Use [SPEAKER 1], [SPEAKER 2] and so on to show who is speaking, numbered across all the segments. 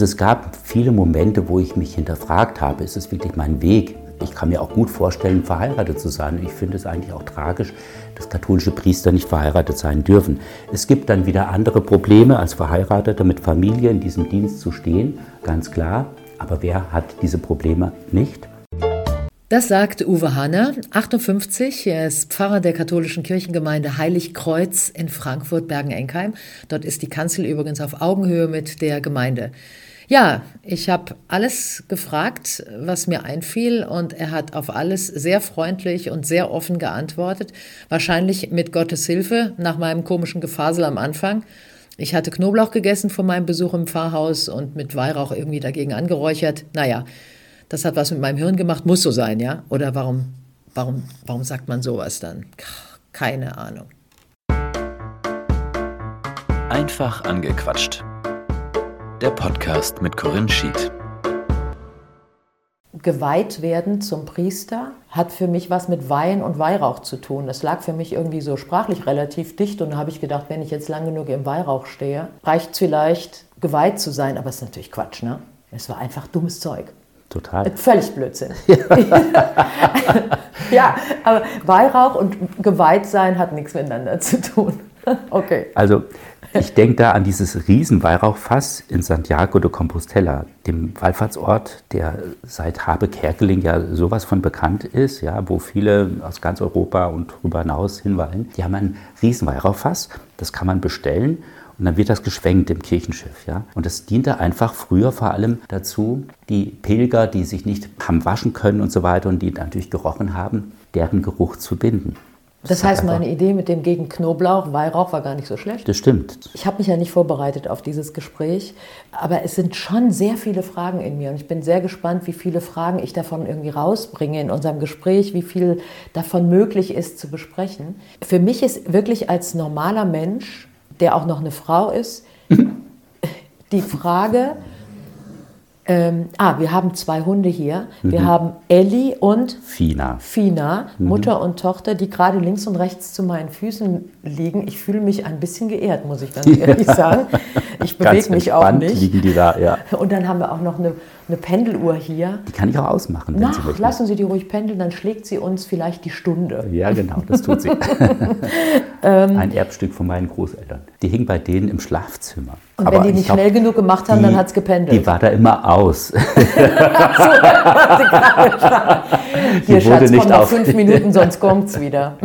[SPEAKER 1] Es gab viele Momente, wo ich mich hinterfragt habe, ist es wirklich mein Weg? Ich kann mir auch gut vorstellen, verheiratet zu sein. Ich finde es eigentlich auch tragisch, dass katholische Priester nicht verheiratet sein dürfen. Es gibt dann wieder andere Probleme, als Verheirateter mit Familie in diesem Dienst zu stehen, ganz klar. Aber wer hat diese Probleme nicht?
[SPEAKER 2] Das sagt Uwe Hanner, 58. Er ist Pfarrer der katholischen Kirchengemeinde Heiligkreuz in Frankfurt-Bergen-Enkheim. Dort ist die Kanzel übrigens auf Augenhöhe mit der Gemeinde. Ja, ich habe alles gefragt, was mir einfiel, und er hat auf alles sehr freundlich und sehr offen geantwortet. Wahrscheinlich mit Gottes Hilfe nach meinem komischen Gefasel am Anfang. Ich hatte Knoblauch gegessen vor meinem Besuch im Pfarrhaus und mit Weihrauch irgendwie dagegen angeräuchert. Naja, das hat was mit meinem Hirn gemacht, muss so sein, ja? Oder warum, warum, warum sagt man sowas dann? Keine Ahnung.
[SPEAKER 3] Einfach angequatscht. Der Podcast mit Corinne Schied.
[SPEAKER 2] Geweiht werden zum Priester hat für mich was mit Wein und Weihrauch zu tun. Das lag für mich irgendwie so sprachlich relativ dicht und da habe ich gedacht, wenn ich jetzt lang genug im Weihrauch stehe, reicht es vielleicht, geweiht zu sein. Aber es ist natürlich Quatsch, ne? Es war einfach dummes Zeug.
[SPEAKER 1] Total.
[SPEAKER 2] Völlig Blödsinn. ja, aber Weihrauch und geweiht sein hat nichts miteinander zu tun. okay.
[SPEAKER 1] Also ich denke da an dieses Riesen-Weihrauchfass in Santiago de Compostela, dem Wallfahrtsort, der seit Habe Kerkeling ja sowas von bekannt ist, ja, wo viele aus ganz Europa und darüber hinaus hinweilen. Die haben ein Riesen-Weihrauchfass, das kann man bestellen und dann wird das geschwenkt im Kirchenschiff. Ja? Und das diente einfach früher vor allem dazu, die Pilger, die sich nicht haben waschen können und so weiter und die natürlich gerochen haben, deren Geruch zu binden.
[SPEAKER 2] Das, das heißt, meine Idee mit dem gegen Knoblauch, Weihrauch war gar nicht so schlecht.
[SPEAKER 1] Das stimmt.
[SPEAKER 2] Ich habe mich ja nicht vorbereitet auf dieses Gespräch, aber es sind schon sehr viele Fragen in mir und ich bin sehr gespannt, wie viele Fragen ich davon irgendwie rausbringe in unserem Gespräch, wie viel davon möglich ist zu besprechen. Für mich ist wirklich als normaler Mensch der auch noch eine Frau ist, die Frage, ähm, ah, wir haben zwei Hunde hier. Wir mhm. haben Ellie und
[SPEAKER 1] Fina.
[SPEAKER 2] Fina, mhm. Mutter und Tochter, die gerade links und rechts zu meinen Füßen liegen. Ich fühle mich ein bisschen geehrt, muss ich ganz ehrlich sagen. Ich bewege mich auch nicht.
[SPEAKER 1] liegen die da, ja.
[SPEAKER 2] Und dann haben wir auch noch eine, eine Pendeluhr hier.
[SPEAKER 1] Die kann ich auch ausmachen,
[SPEAKER 2] wenn Na, Sie lassen Sie die ruhig pendeln, dann schlägt sie uns vielleicht die Stunde.
[SPEAKER 1] Ja, genau, das tut sie. Ähm. ein Erbstück von meinen Großeltern. Die hing bei denen im Schlafzimmer.
[SPEAKER 2] Und Aber wenn die nicht glaub, schnell genug gemacht haben, die, dann hat es gependelt.
[SPEAKER 1] Die war da immer aus. so,
[SPEAKER 2] Hier, Schatz, nicht noch fünf Minuten, sonst kommt es wieder.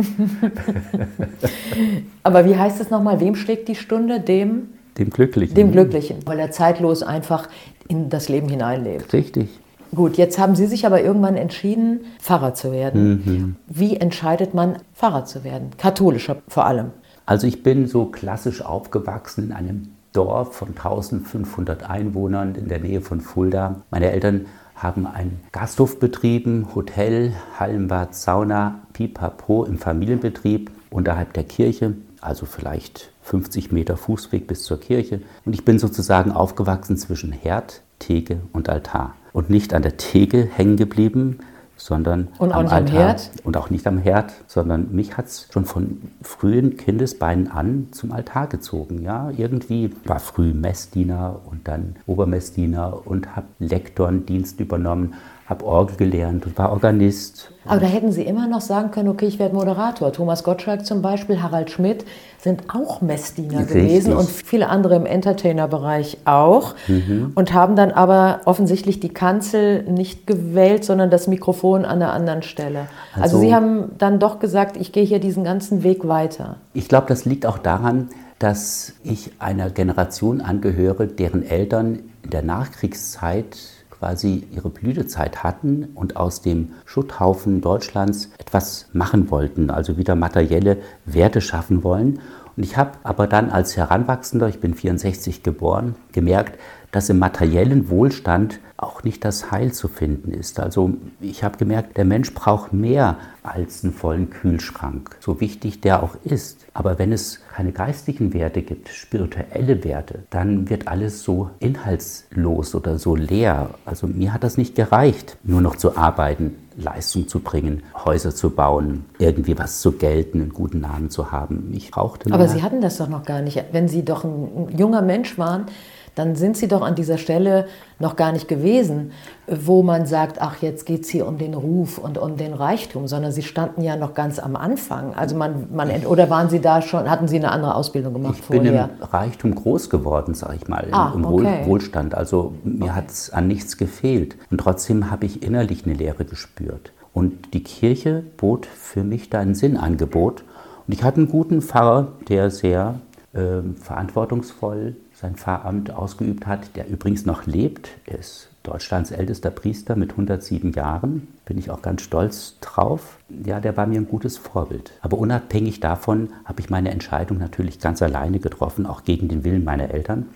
[SPEAKER 2] Aber wie heißt es nochmal? Wem schlägt die Stunde? Dem?
[SPEAKER 1] Dem Glücklichen.
[SPEAKER 2] Dem Glücklichen, weil er zeitlos einfach in das Leben hineinlebt.
[SPEAKER 1] Richtig.
[SPEAKER 2] Gut, jetzt haben Sie sich aber irgendwann entschieden, Pfarrer zu werden. Mhm. Wie entscheidet man, Pfarrer zu werden? Katholischer vor allem.
[SPEAKER 1] Also ich bin so klassisch aufgewachsen in einem Dorf von 1500 Einwohnern in der Nähe von Fulda. Meine Eltern haben einen Gasthof betrieben, Hotel, Hallenbad, Sauna, Pipapo im Familienbetrieb unterhalb der Kirche, also vielleicht 50 Meter Fußweg bis zur Kirche. Und ich bin sozusagen aufgewachsen zwischen Herd, Theke und Altar. Und nicht an der Theke hängen geblieben, sondern
[SPEAKER 2] und
[SPEAKER 1] am
[SPEAKER 2] Altar. Am Herd?
[SPEAKER 1] Und auch nicht am Herd, sondern mich hat es schon von frühen Kindesbeinen an zum Altar gezogen. Ja, irgendwie war früh Messdiener und dann Obermessdiener und habe Lektorendienst übernommen habe Orgel gelernt und war Organist.
[SPEAKER 2] Aber da hätten Sie immer noch sagen können, okay, ich werde Moderator. Thomas Gottschalk zum Beispiel, Harald Schmidt sind auch Messdiener Richtig. gewesen und viele andere im Entertainer-Bereich auch mhm. und haben dann aber offensichtlich die Kanzel nicht gewählt, sondern das Mikrofon an einer anderen Stelle. Also, also Sie haben dann doch gesagt, ich gehe hier diesen ganzen Weg weiter.
[SPEAKER 1] Ich glaube, das liegt auch daran, dass ich einer Generation angehöre, deren Eltern in der Nachkriegszeit quasi ihre Blütezeit hatten und aus dem Schutthaufen Deutschlands etwas machen wollten, also wieder materielle Werte schaffen wollen. Und ich habe aber dann als Heranwachsender, ich bin 64 geboren, gemerkt, dass im materiellen Wohlstand auch nicht das Heil zu finden ist. Also ich habe gemerkt, der Mensch braucht mehr als einen vollen Kühlschrank, so wichtig der auch ist. Aber wenn es keine geistigen Werte gibt, spirituelle Werte, dann wird alles so inhaltslos oder so leer. Also mir hat das nicht gereicht, nur noch zu arbeiten, Leistung zu bringen, Häuser zu bauen, irgendwie was zu gelten, einen guten Namen zu haben. Ich brauchte
[SPEAKER 2] mehr. Aber Sie hatten das doch noch gar nicht. Wenn Sie doch ein junger Mensch waren, dann sind Sie doch an dieser Stelle noch gar nicht gewesen, wo man sagt, ach, jetzt geht es hier um den Ruf und um den Reichtum, sondern Sie standen ja noch ganz am Anfang. Also man, man oder waren Sie da schon, hatten Sie eine andere Ausbildung gemacht
[SPEAKER 1] ich
[SPEAKER 2] vorher?
[SPEAKER 1] Ich bin im Reichtum groß geworden, sage ich mal,
[SPEAKER 2] ah,
[SPEAKER 1] im
[SPEAKER 2] okay.
[SPEAKER 1] Wohlstand. Also mir okay. hat es an nichts gefehlt. Und trotzdem habe ich innerlich eine Leere gespürt. Und die Kirche bot für mich da ein Sinnangebot. Und ich hatte einen guten Pfarrer, der sehr verantwortungsvoll sein Pfarramt ausgeübt hat, der übrigens noch lebt. Ist Deutschlands ältester Priester mit 107 Jahren. Bin ich auch ganz stolz drauf. Ja, der war mir ein gutes Vorbild. Aber unabhängig davon habe ich meine Entscheidung natürlich ganz alleine getroffen, auch gegen den Willen meiner Eltern.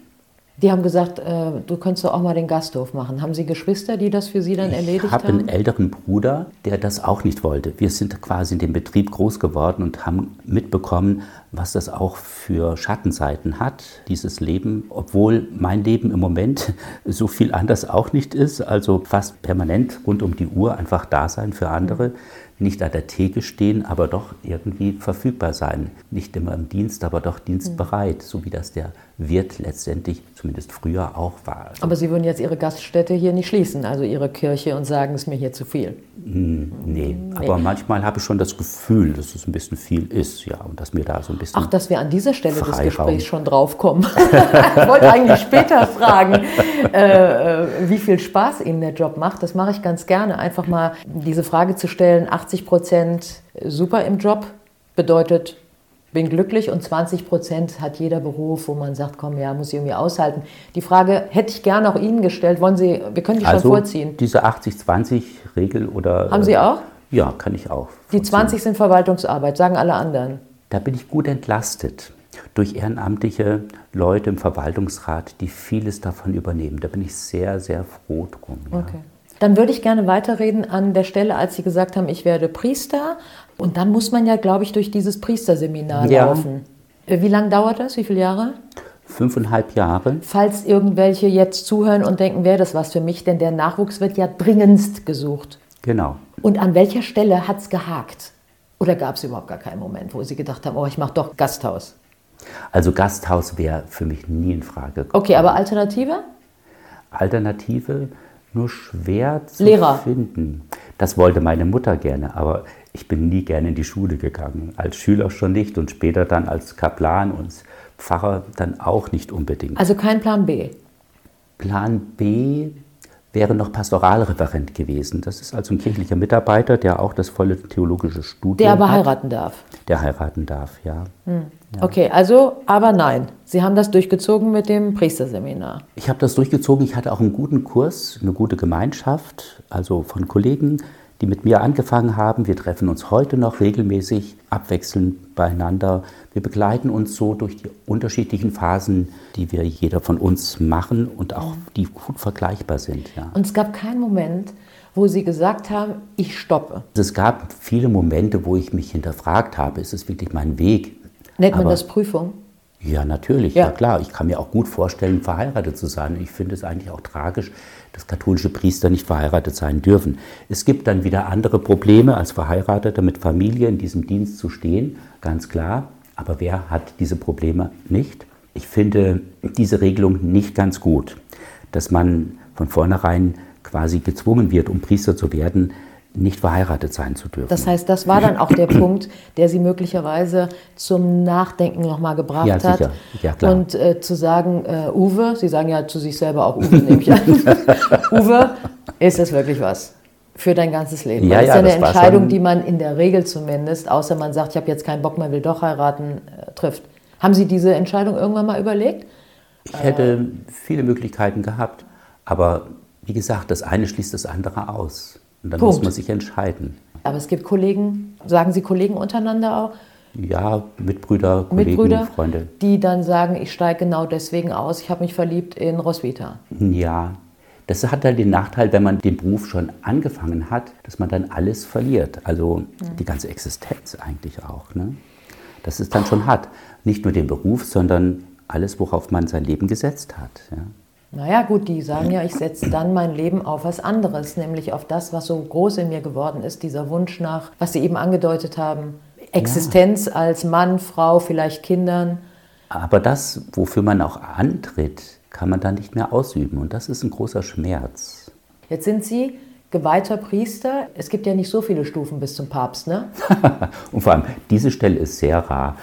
[SPEAKER 2] Die haben gesagt, äh, du könntest doch auch mal den Gasthof machen. Haben Sie Geschwister, die das für Sie dann erledigt
[SPEAKER 1] ich hab
[SPEAKER 2] haben?
[SPEAKER 1] Ich habe einen älteren Bruder, der das auch nicht wollte. Wir sind quasi in dem Betrieb groß geworden und haben mitbekommen, was das auch für Schattenseiten hat, dieses Leben. Obwohl mein Leben im Moment so viel anders auch nicht ist. Also fast permanent rund um die Uhr einfach da sein für andere. Mhm nicht an der Theke stehen, aber doch irgendwie verfügbar sein. Nicht immer im Dienst, aber doch dienstbereit, so wie das der Wirt letztendlich zumindest früher auch war.
[SPEAKER 2] Also aber Sie würden jetzt Ihre Gaststätte hier nicht schließen, also Ihre Kirche und sagen, es ist mir hier zu viel?
[SPEAKER 1] Hm, nee, nee. aber manchmal habe ich schon das Gefühl, dass es ein bisschen viel ist, ja, und dass mir da so ein bisschen
[SPEAKER 2] Ach, dass wir an dieser Stelle Freiraum. des Gesprächs schon draufkommen. ich wollte eigentlich später fragen, äh, äh, wie viel Spaß Ihnen der Job macht. Das mache ich ganz gerne, einfach mal diese Frage zu stellen, 80 Prozent super im Job bedeutet bin glücklich und 20 Prozent hat jeder Beruf, wo man sagt, komm, ja, muss ich irgendwie aushalten. Die Frage hätte ich gerne auch Ihnen gestellt. Wollen Sie, wir können die
[SPEAKER 1] also
[SPEAKER 2] schon vorziehen.
[SPEAKER 1] Diese 80-20-Regel oder.
[SPEAKER 2] Haben Sie auch?
[SPEAKER 1] Ja, kann ich auch.
[SPEAKER 2] Die 20 sind Verwaltungsarbeit, sagen alle anderen.
[SPEAKER 1] Da bin ich gut entlastet durch ehrenamtliche Leute im Verwaltungsrat, die vieles davon übernehmen. Da bin ich sehr, sehr froh drum.
[SPEAKER 2] Ja. Okay. Dann würde ich gerne weiterreden an der Stelle, als Sie gesagt haben, ich werde Priester. Und dann muss man ja, glaube ich, durch dieses Priesterseminar ja. laufen. Äh, wie lange dauert das? Wie viele Jahre?
[SPEAKER 1] Fünfeinhalb Jahre.
[SPEAKER 2] Falls irgendwelche jetzt zuhören und denken, wäre das was für mich, denn der Nachwuchs wird ja dringendst gesucht.
[SPEAKER 1] Genau.
[SPEAKER 2] Und an welcher Stelle hat es gehakt? Oder gab es überhaupt gar keinen Moment, wo Sie gedacht haben, oh, ich mache doch Gasthaus?
[SPEAKER 1] Also Gasthaus wäre für mich nie in Frage
[SPEAKER 2] gekommen. Okay, aber Alternative?
[SPEAKER 1] Alternative nur schwer zu
[SPEAKER 2] Lehrer.
[SPEAKER 1] finden. Das wollte meine Mutter gerne, aber ich bin nie gerne in die Schule gegangen. Als Schüler schon nicht und später dann als Kaplan und Pfarrer dann auch nicht unbedingt.
[SPEAKER 2] Also kein Plan B?
[SPEAKER 1] Plan B wäre noch Pastoralreferent gewesen. Das ist also ein kirchlicher Mitarbeiter, der auch das volle theologische Studium
[SPEAKER 2] Der aber
[SPEAKER 1] hat.
[SPEAKER 2] heiraten darf.
[SPEAKER 1] Der heiraten darf, ja.
[SPEAKER 2] Hm. Ja. Okay, also, aber nein. Sie haben das durchgezogen mit dem Priesterseminar.
[SPEAKER 1] Ich habe das durchgezogen. Ich hatte auch einen guten Kurs, eine gute Gemeinschaft, also von Kollegen, die mit mir angefangen haben. Wir treffen uns heute noch regelmäßig, abwechselnd beieinander. Wir begleiten uns so durch die unterschiedlichen Phasen, die wir jeder von uns machen und auch die gut vergleichbar sind. Ja.
[SPEAKER 2] Und es gab keinen Moment, wo Sie gesagt haben, ich stoppe.
[SPEAKER 1] Es gab viele Momente, wo ich mich hinterfragt habe, ist es wirklich mein Weg?
[SPEAKER 2] Nennt man das Prüfung?
[SPEAKER 1] Ja, natürlich, ja. ja. klar. Ich kann mir auch gut vorstellen, verheiratet zu sein. Ich finde es eigentlich auch tragisch, dass katholische Priester nicht verheiratet sein dürfen. Es gibt dann wieder andere Probleme, als Verheirateter mit Familie in diesem Dienst zu stehen, ganz klar. Aber wer hat diese Probleme nicht? Ich finde diese Regelung nicht ganz gut, dass man von vornherein quasi gezwungen wird, um Priester zu werden, nicht verheiratet sein zu dürfen.
[SPEAKER 2] Das heißt, das war dann auch der Punkt, der Sie möglicherweise zum Nachdenken nochmal gebracht
[SPEAKER 1] ja,
[SPEAKER 2] hat.
[SPEAKER 1] Sicher. Ja, klar.
[SPEAKER 2] Und äh, zu sagen, äh, Uwe, Sie sagen ja zu sich selber auch Uwe, nehme ich an. Uwe, ist das wirklich was? Für dein ganzes Leben.
[SPEAKER 1] Ja,
[SPEAKER 2] das ist
[SPEAKER 1] ja
[SPEAKER 2] eine Entscheidung, die man in der Regel zumindest, außer man sagt, ich habe jetzt keinen Bock mehr, will doch heiraten, äh, trifft. Haben Sie diese Entscheidung irgendwann mal überlegt?
[SPEAKER 1] Ich hätte viele Möglichkeiten gehabt, aber wie gesagt, das eine schließt das andere aus. Und dann Punkt. muss man sich entscheiden.
[SPEAKER 2] Aber es gibt Kollegen, sagen Sie Kollegen untereinander auch?
[SPEAKER 1] Ja, Mitbrüder, Kollegen,
[SPEAKER 2] Mitbrüder,
[SPEAKER 1] Freunde.
[SPEAKER 2] Die dann sagen, ich steige genau deswegen aus, ich habe mich verliebt in Roswitha.
[SPEAKER 1] Ja, das hat halt den Nachteil, wenn man den Beruf schon angefangen hat, dass man dann alles verliert. Also mhm. die ganze Existenz eigentlich auch. Ne? Das ist dann schon hart. Nicht nur den Beruf, sondern alles, worauf man sein Leben gesetzt hat. Ja?
[SPEAKER 2] Naja, gut, die sagen ja, ich setze dann mein Leben auf was anderes, nämlich auf das, was so groß in mir geworden ist, dieser Wunsch nach, was Sie eben angedeutet haben, Existenz ja. als Mann, Frau, vielleicht Kindern.
[SPEAKER 1] Aber das, wofür man auch antritt, kann man dann nicht mehr ausüben. Und das ist ein großer Schmerz.
[SPEAKER 2] Jetzt sind Sie geweihter Priester. Es gibt ja nicht so viele Stufen bis zum Papst, ne?
[SPEAKER 1] und vor allem, diese Stelle ist sehr rar.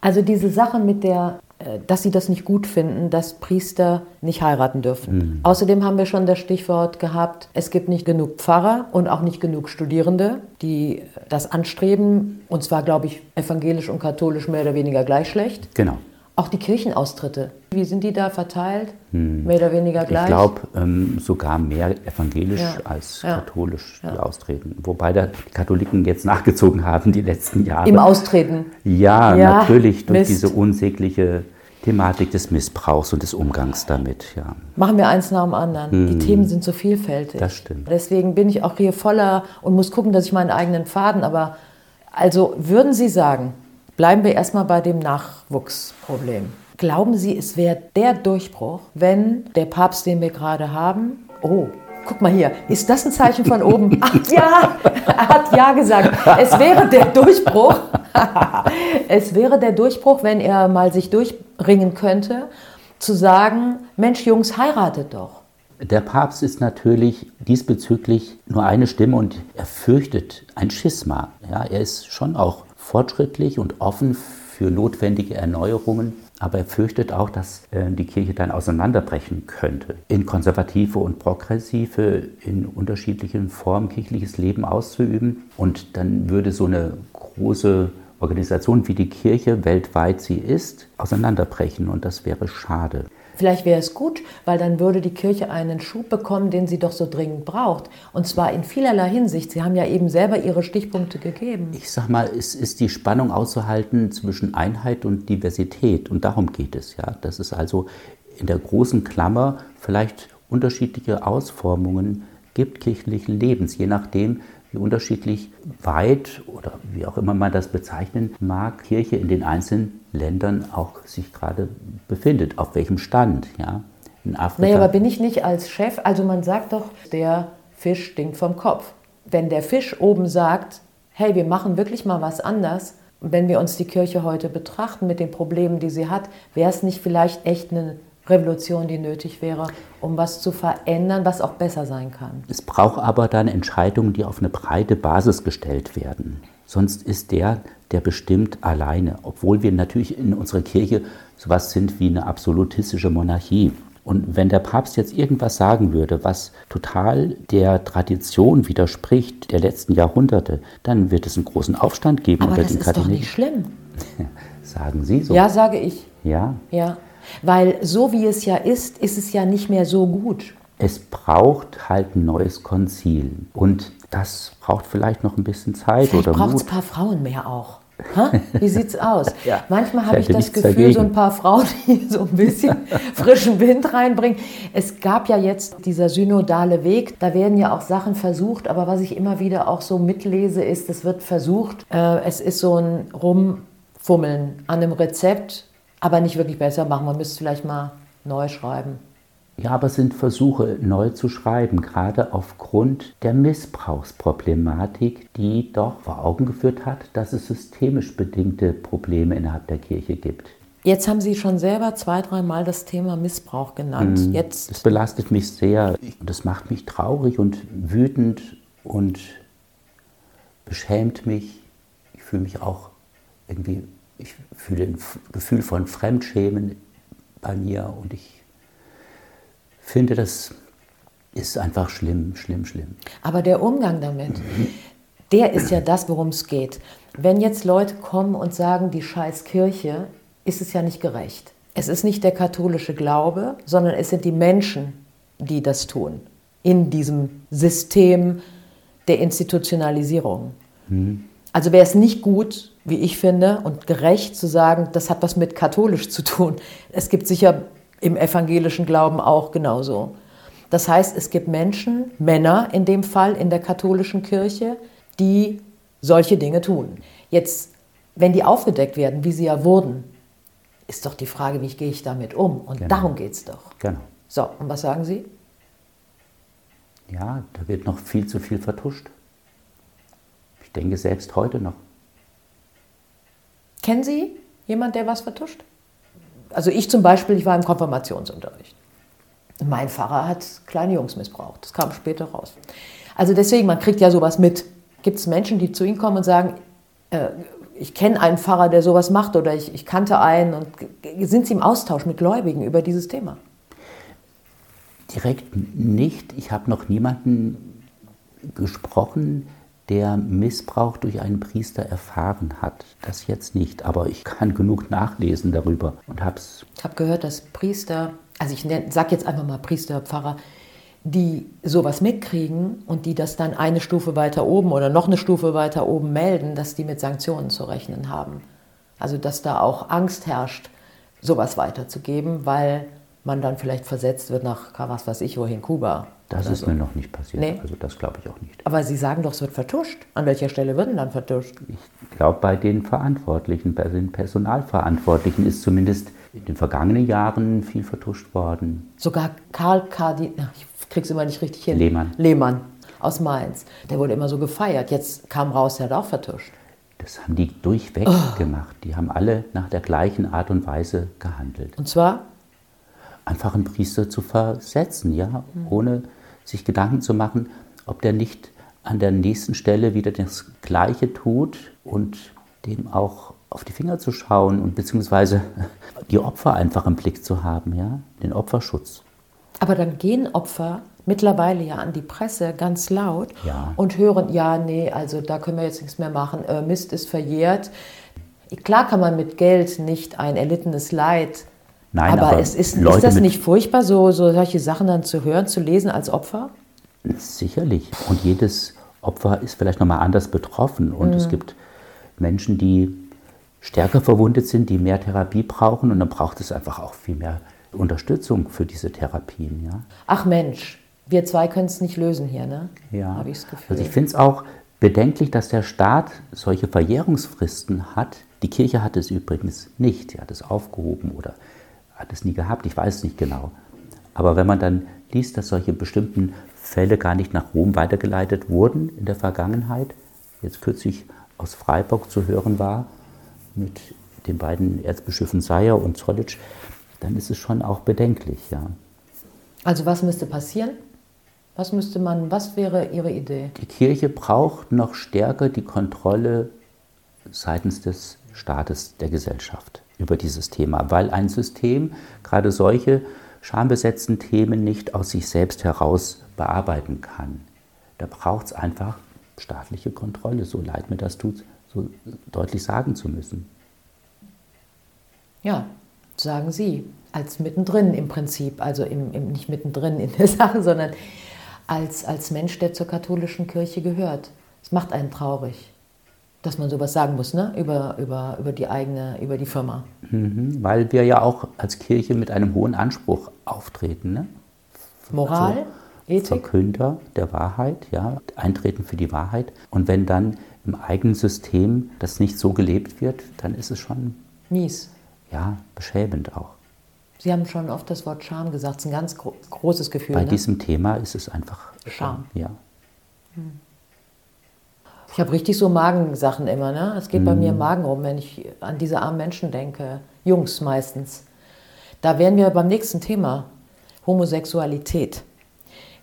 [SPEAKER 2] Also diese Sache mit der, dass Sie das nicht gut finden, dass Priester nicht heiraten dürfen. Mhm. Außerdem haben wir schon das Stichwort gehabt, es gibt nicht genug Pfarrer und auch nicht genug Studierende, die das anstreben. Und zwar, glaube ich, evangelisch und katholisch mehr oder weniger gleich schlecht.
[SPEAKER 1] Genau.
[SPEAKER 2] Auch die Kirchenaustritte, wie sind die da verteilt? Hm. Mehr oder weniger gleich?
[SPEAKER 1] Ich glaube ähm, sogar mehr evangelisch ja. als ja. katholisch, die ja. austreten. Wobei da die Katholiken jetzt nachgezogen haben die letzten Jahre.
[SPEAKER 2] Im Austreten?
[SPEAKER 1] Ja, natürlich durch Mist. diese unsägliche Thematik des Missbrauchs und des Umgangs damit. Ja.
[SPEAKER 2] Machen wir eins nach dem anderen. Hm. Die Themen sind so vielfältig.
[SPEAKER 1] Das stimmt.
[SPEAKER 2] Deswegen bin ich auch hier voller und muss gucken, dass ich meinen eigenen Faden, aber also würden Sie sagen, Bleiben wir erstmal bei dem Nachwuchsproblem. Glauben Sie, es wäre der Durchbruch, wenn der Papst, den wir gerade haben, oh, guck mal hier, ist das ein Zeichen von oben? Ach ja, er hat ja gesagt. Es wäre der Durchbruch. es wäre der Durchbruch, wenn er mal sich durchringen könnte, zu sagen, Mensch, Jungs, heiratet doch.
[SPEAKER 1] Der Papst ist natürlich diesbezüglich nur eine Stimme und er fürchtet ein Schisma. Ja, er ist schon auch fortschrittlich und offen für notwendige Erneuerungen, aber er fürchtet auch, dass äh, die Kirche dann auseinanderbrechen könnte, in konservative und progressive, in unterschiedlichen Formen kirchliches Leben auszuüben. Und dann würde so eine große Organisation wie die Kirche, weltweit sie ist, auseinanderbrechen und das wäre schade.
[SPEAKER 2] Vielleicht wäre es gut, weil dann würde die Kirche einen Schub bekommen, den sie doch so dringend braucht. Und zwar in vielerlei Hinsicht. Sie haben ja eben selber Ihre Stichpunkte gegeben.
[SPEAKER 1] Ich sag mal, es ist die Spannung auszuhalten zwischen Einheit und Diversität. Und darum geht es ja. Das ist also in der großen Klammer vielleicht unterschiedliche Ausformungen gibt kirchlichen Lebens, je nachdem, wie unterschiedlich weit oder wie auch immer man das bezeichnen mag, Kirche in den einzelnen Ländern auch sich gerade befindet, auf welchem Stand. Ja?
[SPEAKER 2] In Afrika. Naja, aber bin ich nicht als Chef, also man sagt doch, der Fisch stinkt vom Kopf. Wenn der Fisch oben sagt, hey, wir machen wirklich mal was anders, wenn wir uns die Kirche heute betrachten mit den Problemen, die sie hat, wäre es nicht vielleicht echt eine Revolution, die nötig wäre, um was zu verändern, was auch besser sein kann.
[SPEAKER 1] Es braucht aber dann Entscheidungen, die auf eine breite Basis gestellt werden. Sonst ist der, der bestimmt alleine, obwohl wir natürlich in unserer Kirche sowas sind wie eine absolutistische Monarchie. Und wenn der Papst jetzt irgendwas sagen würde, was total der Tradition widerspricht der letzten Jahrhunderte, dann wird es einen großen Aufstand geben
[SPEAKER 2] Aber unter den Katholiken. Das ist doch nicht schlimm.
[SPEAKER 1] sagen Sie so?
[SPEAKER 2] Ja, sage ich.
[SPEAKER 1] Ja.
[SPEAKER 2] Ja. Weil so wie es ja ist, ist es ja nicht mehr so gut.
[SPEAKER 1] Es braucht halt ein neues Konzil. Und das braucht vielleicht noch ein bisschen Zeit
[SPEAKER 2] vielleicht
[SPEAKER 1] oder
[SPEAKER 2] braucht es ein paar Frauen mehr auch. Ha? Wie sieht's aus? ja, Manchmal habe ich das Gefühl, dagegen. so ein paar Frauen, die so ein bisschen frischen Wind reinbringen. Es gab ja jetzt dieser synodale Weg, da werden ja auch Sachen versucht, aber was ich immer wieder auch so mitlese, ist, es wird versucht, äh, es ist so ein Rumfummeln an einem Rezept, aber nicht wirklich besser machen. Man müsste vielleicht mal neu schreiben.
[SPEAKER 1] Ja, aber es sind Versuche, neu zu schreiben, gerade aufgrund der Missbrauchsproblematik, die doch vor Augen geführt hat, dass es systemisch bedingte Probleme innerhalb der Kirche gibt.
[SPEAKER 2] Jetzt haben Sie schon selber zwei, dreimal das Thema Missbrauch genannt.
[SPEAKER 1] Hm,
[SPEAKER 2] Jetzt
[SPEAKER 1] das belastet mich sehr. Das macht mich traurig und wütend und beschämt mich. Ich fühle mich auch irgendwie ich fühle ein Gefühl von Fremdschämen bei mir und ich finde, das ist einfach schlimm, schlimm, schlimm.
[SPEAKER 2] Aber der Umgang damit, der ist ja das, worum es geht. Wenn jetzt Leute kommen und sagen, die scheiß Kirche, ist es ja nicht gerecht. Es ist nicht der katholische Glaube, sondern es sind die Menschen, die das tun. In diesem System der Institutionalisierung. Mhm. Also wäre es nicht gut, wie ich finde, und gerecht zu sagen, das hat was mit katholisch zu tun. Es gibt sicher im evangelischen Glauben auch genauso. Das heißt, es gibt Menschen, Männer in dem Fall in der katholischen Kirche, die solche Dinge tun. Jetzt, wenn die aufgedeckt werden, wie sie ja wurden, ist doch die Frage, wie gehe ich damit um? Und genau. darum geht es doch.
[SPEAKER 1] Genau.
[SPEAKER 2] So, und was sagen Sie?
[SPEAKER 1] Ja, da wird noch viel zu viel vertuscht. Ich denke selbst heute noch.
[SPEAKER 2] Kennen Sie jemanden, der was vertuscht? Also ich zum Beispiel, ich war im Konfirmationsunterricht. Mein Pfarrer hat kleine Jungs missbraucht. Das kam später raus. Also deswegen, man kriegt ja sowas mit. Gibt es Menschen, die zu Ihnen kommen und sagen, äh, ich kenne einen Pfarrer, der sowas macht oder ich, ich kannte einen und sind Sie im Austausch mit Gläubigen über dieses Thema?
[SPEAKER 1] Direkt nicht. Ich habe noch niemanden gesprochen, der Missbrauch durch einen Priester erfahren hat. Das jetzt nicht, aber ich kann genug nachlesen darüber und habe es.
[SPEAKER 2] Ich habe gehört, dass Priester, also ich sage jetzt einfach mal Priester, Pfarrer, die sowas mitkriegen und die das dann eine Stufe weiter oben oder noch eine Stufe weiter oben melden, dass die mit Sanktionen zu rechnen haben. Also dass da auch Angst herrscht, sowas weiterzugeben, weil man dann vielleicht versetzt wird nach, was weiß ich, wohin, Kuba.
[SPEAKER 1] Das ist so. mir noch nicht passiert. Nee. Also das glaube ich auch nicht.
[SPEAKER 2] Aber Sie sagen doch, es wird vertuscht. An welcher Stelle wird denn dann vertuscht?
[SPEAKER 1] Ich glaube, bei den Verantwortlichen, bei den Personalverantwortlichen ist zumindest in den vergangenen Jahren viel vertuscht worden.
[SPEAKER 2] Sogar Karl Kardi, ich krieg's immer nicht richtig hin.
[SPEAKER 1] Lehmann.
[SPEAKER 2] Lehmann aus Mainz. Der wurde immer so gefeiert. Jetzt kam raus, er hat auch vertuscht.
[SPEAKER 1] Das haben die durchweg oh. gemacht. Die haben alle nach der gleichen Art und Weise gehandelt.
[SPEAKER 2] Und zwar?
[SPEAKER 1] Einfach einen Priester zu versetzen, ja, mhm. ohne sich Gedanken zu machen, ob der nicht an der nächsten Stelle wieder das Gleiche tut und dem auch auf die Finger zu schauen und beziehungsweise die Opfer einfach im Blick zu haben, ja, den Opferschutz.
[SPEAKER 2] Aber dann gehen Opfer mittlerweile ja an die Presse ganz laut
[SPEAKER 1] ja.
[SPEAKER 2] und hören, ja, nee, also da können wir jetzt nichts mehr machen, äh, Mist ist verjährt. Klar kann man mit Geld nicht ein erlittenes Leid,
[SPEAKER 1] Nein,
[SPEAKER 2] aber, aber es ist, ist das nicht furchtbar, so, so solche Sachen dann zu hören, zu lesen als Opfer?
[SPEAKER 1] Sicherlich. Und jedes Opfer ist vielleicht nochmal anders betroffen. Und mhm. es gibt Menschen, die stärker verwundet sind, die mehr Therapie brauchen. Und dann braucht es einfach auch viel mehr Unterstützung für diese Therapien. Ja?
[SPEAKER 2] Ach Mensch, wir zwei können es nicht lösen hier, ne?
[SPEAKER 1] Ja. Habe ich das Gefühl. Also ich finde es auch bedenklich, dass der Staat solche Verjährungsfristen hat. Die Kirche hat es übrigens nicht. Sie hat es aufgehoben oder hat es nie gehabt. Ich weiß es nicht genau. Aber wenn man dann liest, dass solche bestimmten Fälle gar nicht nach Rom weitergeleitet wurden in der Vergangenheit, jetzt kürzlich aus Freiburg zu hören war, mit den beiden Erzbischöfen Seyer und Zollitsch, dann ist es schon auch bedenklich, ja.
[SPEAKER 2] Also was müsste passieren? Was müsste man, was wäre Ihre Idee?
[SPEAKER 1] Die Kirche braucht noch stärker die Kontrolle seitens des Staates, der Gesellschaft über dieses Thema, weil ein System gerade solche schambesetzten Themen nicht aus sich selbst heraus bearbeiten kann. Da braucht es einfach staatliche Kontrolle, so leid mir das tut, so deutlich sagen zu müssen.
[SPEAKER 2] Ja, sagen Sie, als mittendrin im Prinzip, also im, im, nicht mittendrin in der Sache, sondern als, als Mensch, der zur katholischen Kirche gehört. Es macht einen traurig, dass man sowas sagen muss, ne? über, über, über die eigene, über die Firma.
[SPEAKER 1] Mhm, weil wir ja auch als Kirche mit einem hohen Anspruch auftreten. Ne?
[SPEAKER 2] Moral, also, Ethik?
[SPEAKER 1] Verkünder der Wahrheit, ja, eintreten für die Wahrheit. Und wenn dann im eigenen System das nicht so gelebt wird, dann ist es schon
[SPEAKER 2] mies
[SPEAKER 1] ja, beschämend auch.
[SPEAKER 2] Sie haben schon oft das Wort Scham gesagt, es ist ein ganz gro großes Gefühl.
[SPEAKER 1] Bei
[SPEAKER 2] ne?
[SPEAKER 1] diesem Thema ist es einfach
[SPEAKER 2] Scham.
[SPEAKER 1] Ja.
[SPEAKER 2] Hm. Ich habe richtig so Magensachen immer. Ne? Es geht mhm. bei mir im hm. Magen rum, wenn ich an diese armen Menschen denke. Jungs meistens. Da wären wir beim nächsten Thema. Homosexualität.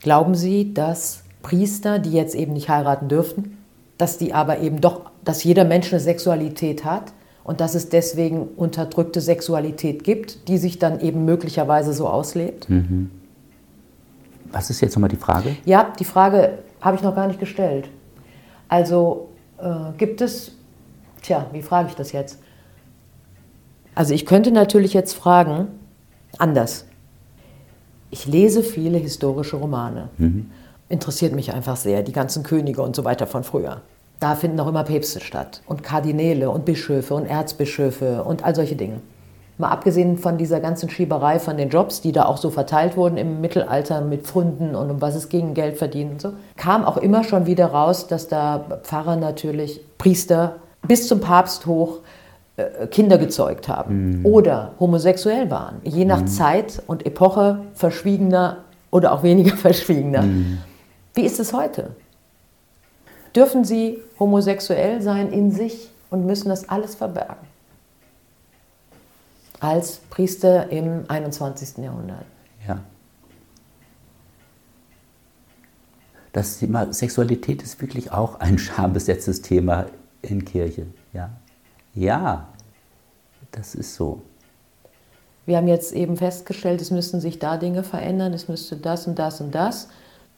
[SPEAKER 2] Glauben Sie, dass Priester, die jetzt eben nicht heiraten dürften, dass die aber eben doch, dass jeder Mensch eine Sexualität hat und dass es deswegen unterdrückte Sexualität gibt, die sich dann eben möglicherweise so auslebt?
[SPEAKER 1] Mhm. Was ist jetzt nochmal die Frage?
[SPEAKER 2] Ja, die Frage habe ich noch gar nicht gestellt. Also äh, gibt es, tja, wie frage ich das jetzt? Also ich könnte natürlich jetzt fragen, anders. Ich lese viele historische Romane. Mhm. Interessiert mich einfach sehr, die ganzen Könige und so weiter von früher. Da finden auch immer Päpste statt und Kardinäle und Bischöfe und Erzbischöfe und all solche Dinge. Mal abgesehen von dieser ganzen Schieberei von den Jobs, die da auch so verteilt wurden im Mittelalter mit Pfunden und um was es ging, Geld verdienen und so, kam auch immer schon wieder raus, dass da Pfarrer natürlich, Priester bis zum Papst hoch äh, Kinder gezeugt haben mhm. oder homosexuell waren. Je nach mhm. Zeit und Epoche verschwiegener oder auch weniger verschwiegener. Mhm. Wie ist es heute? dürfen sie homosexuell sein in sich und müssen das alles verbergen als Priester im 21. Jahrhundert.
[SPEAKER 1] Ja. Das Thema Sexualität ist wirklich auch ein schambesetztes Thema in Kirche. Ja. ja, das ist so.
[SPEAKER 2] Wir haben jetzt eben festgestellt, es müssten sich da Dinge verändern, es müsste das und das und das.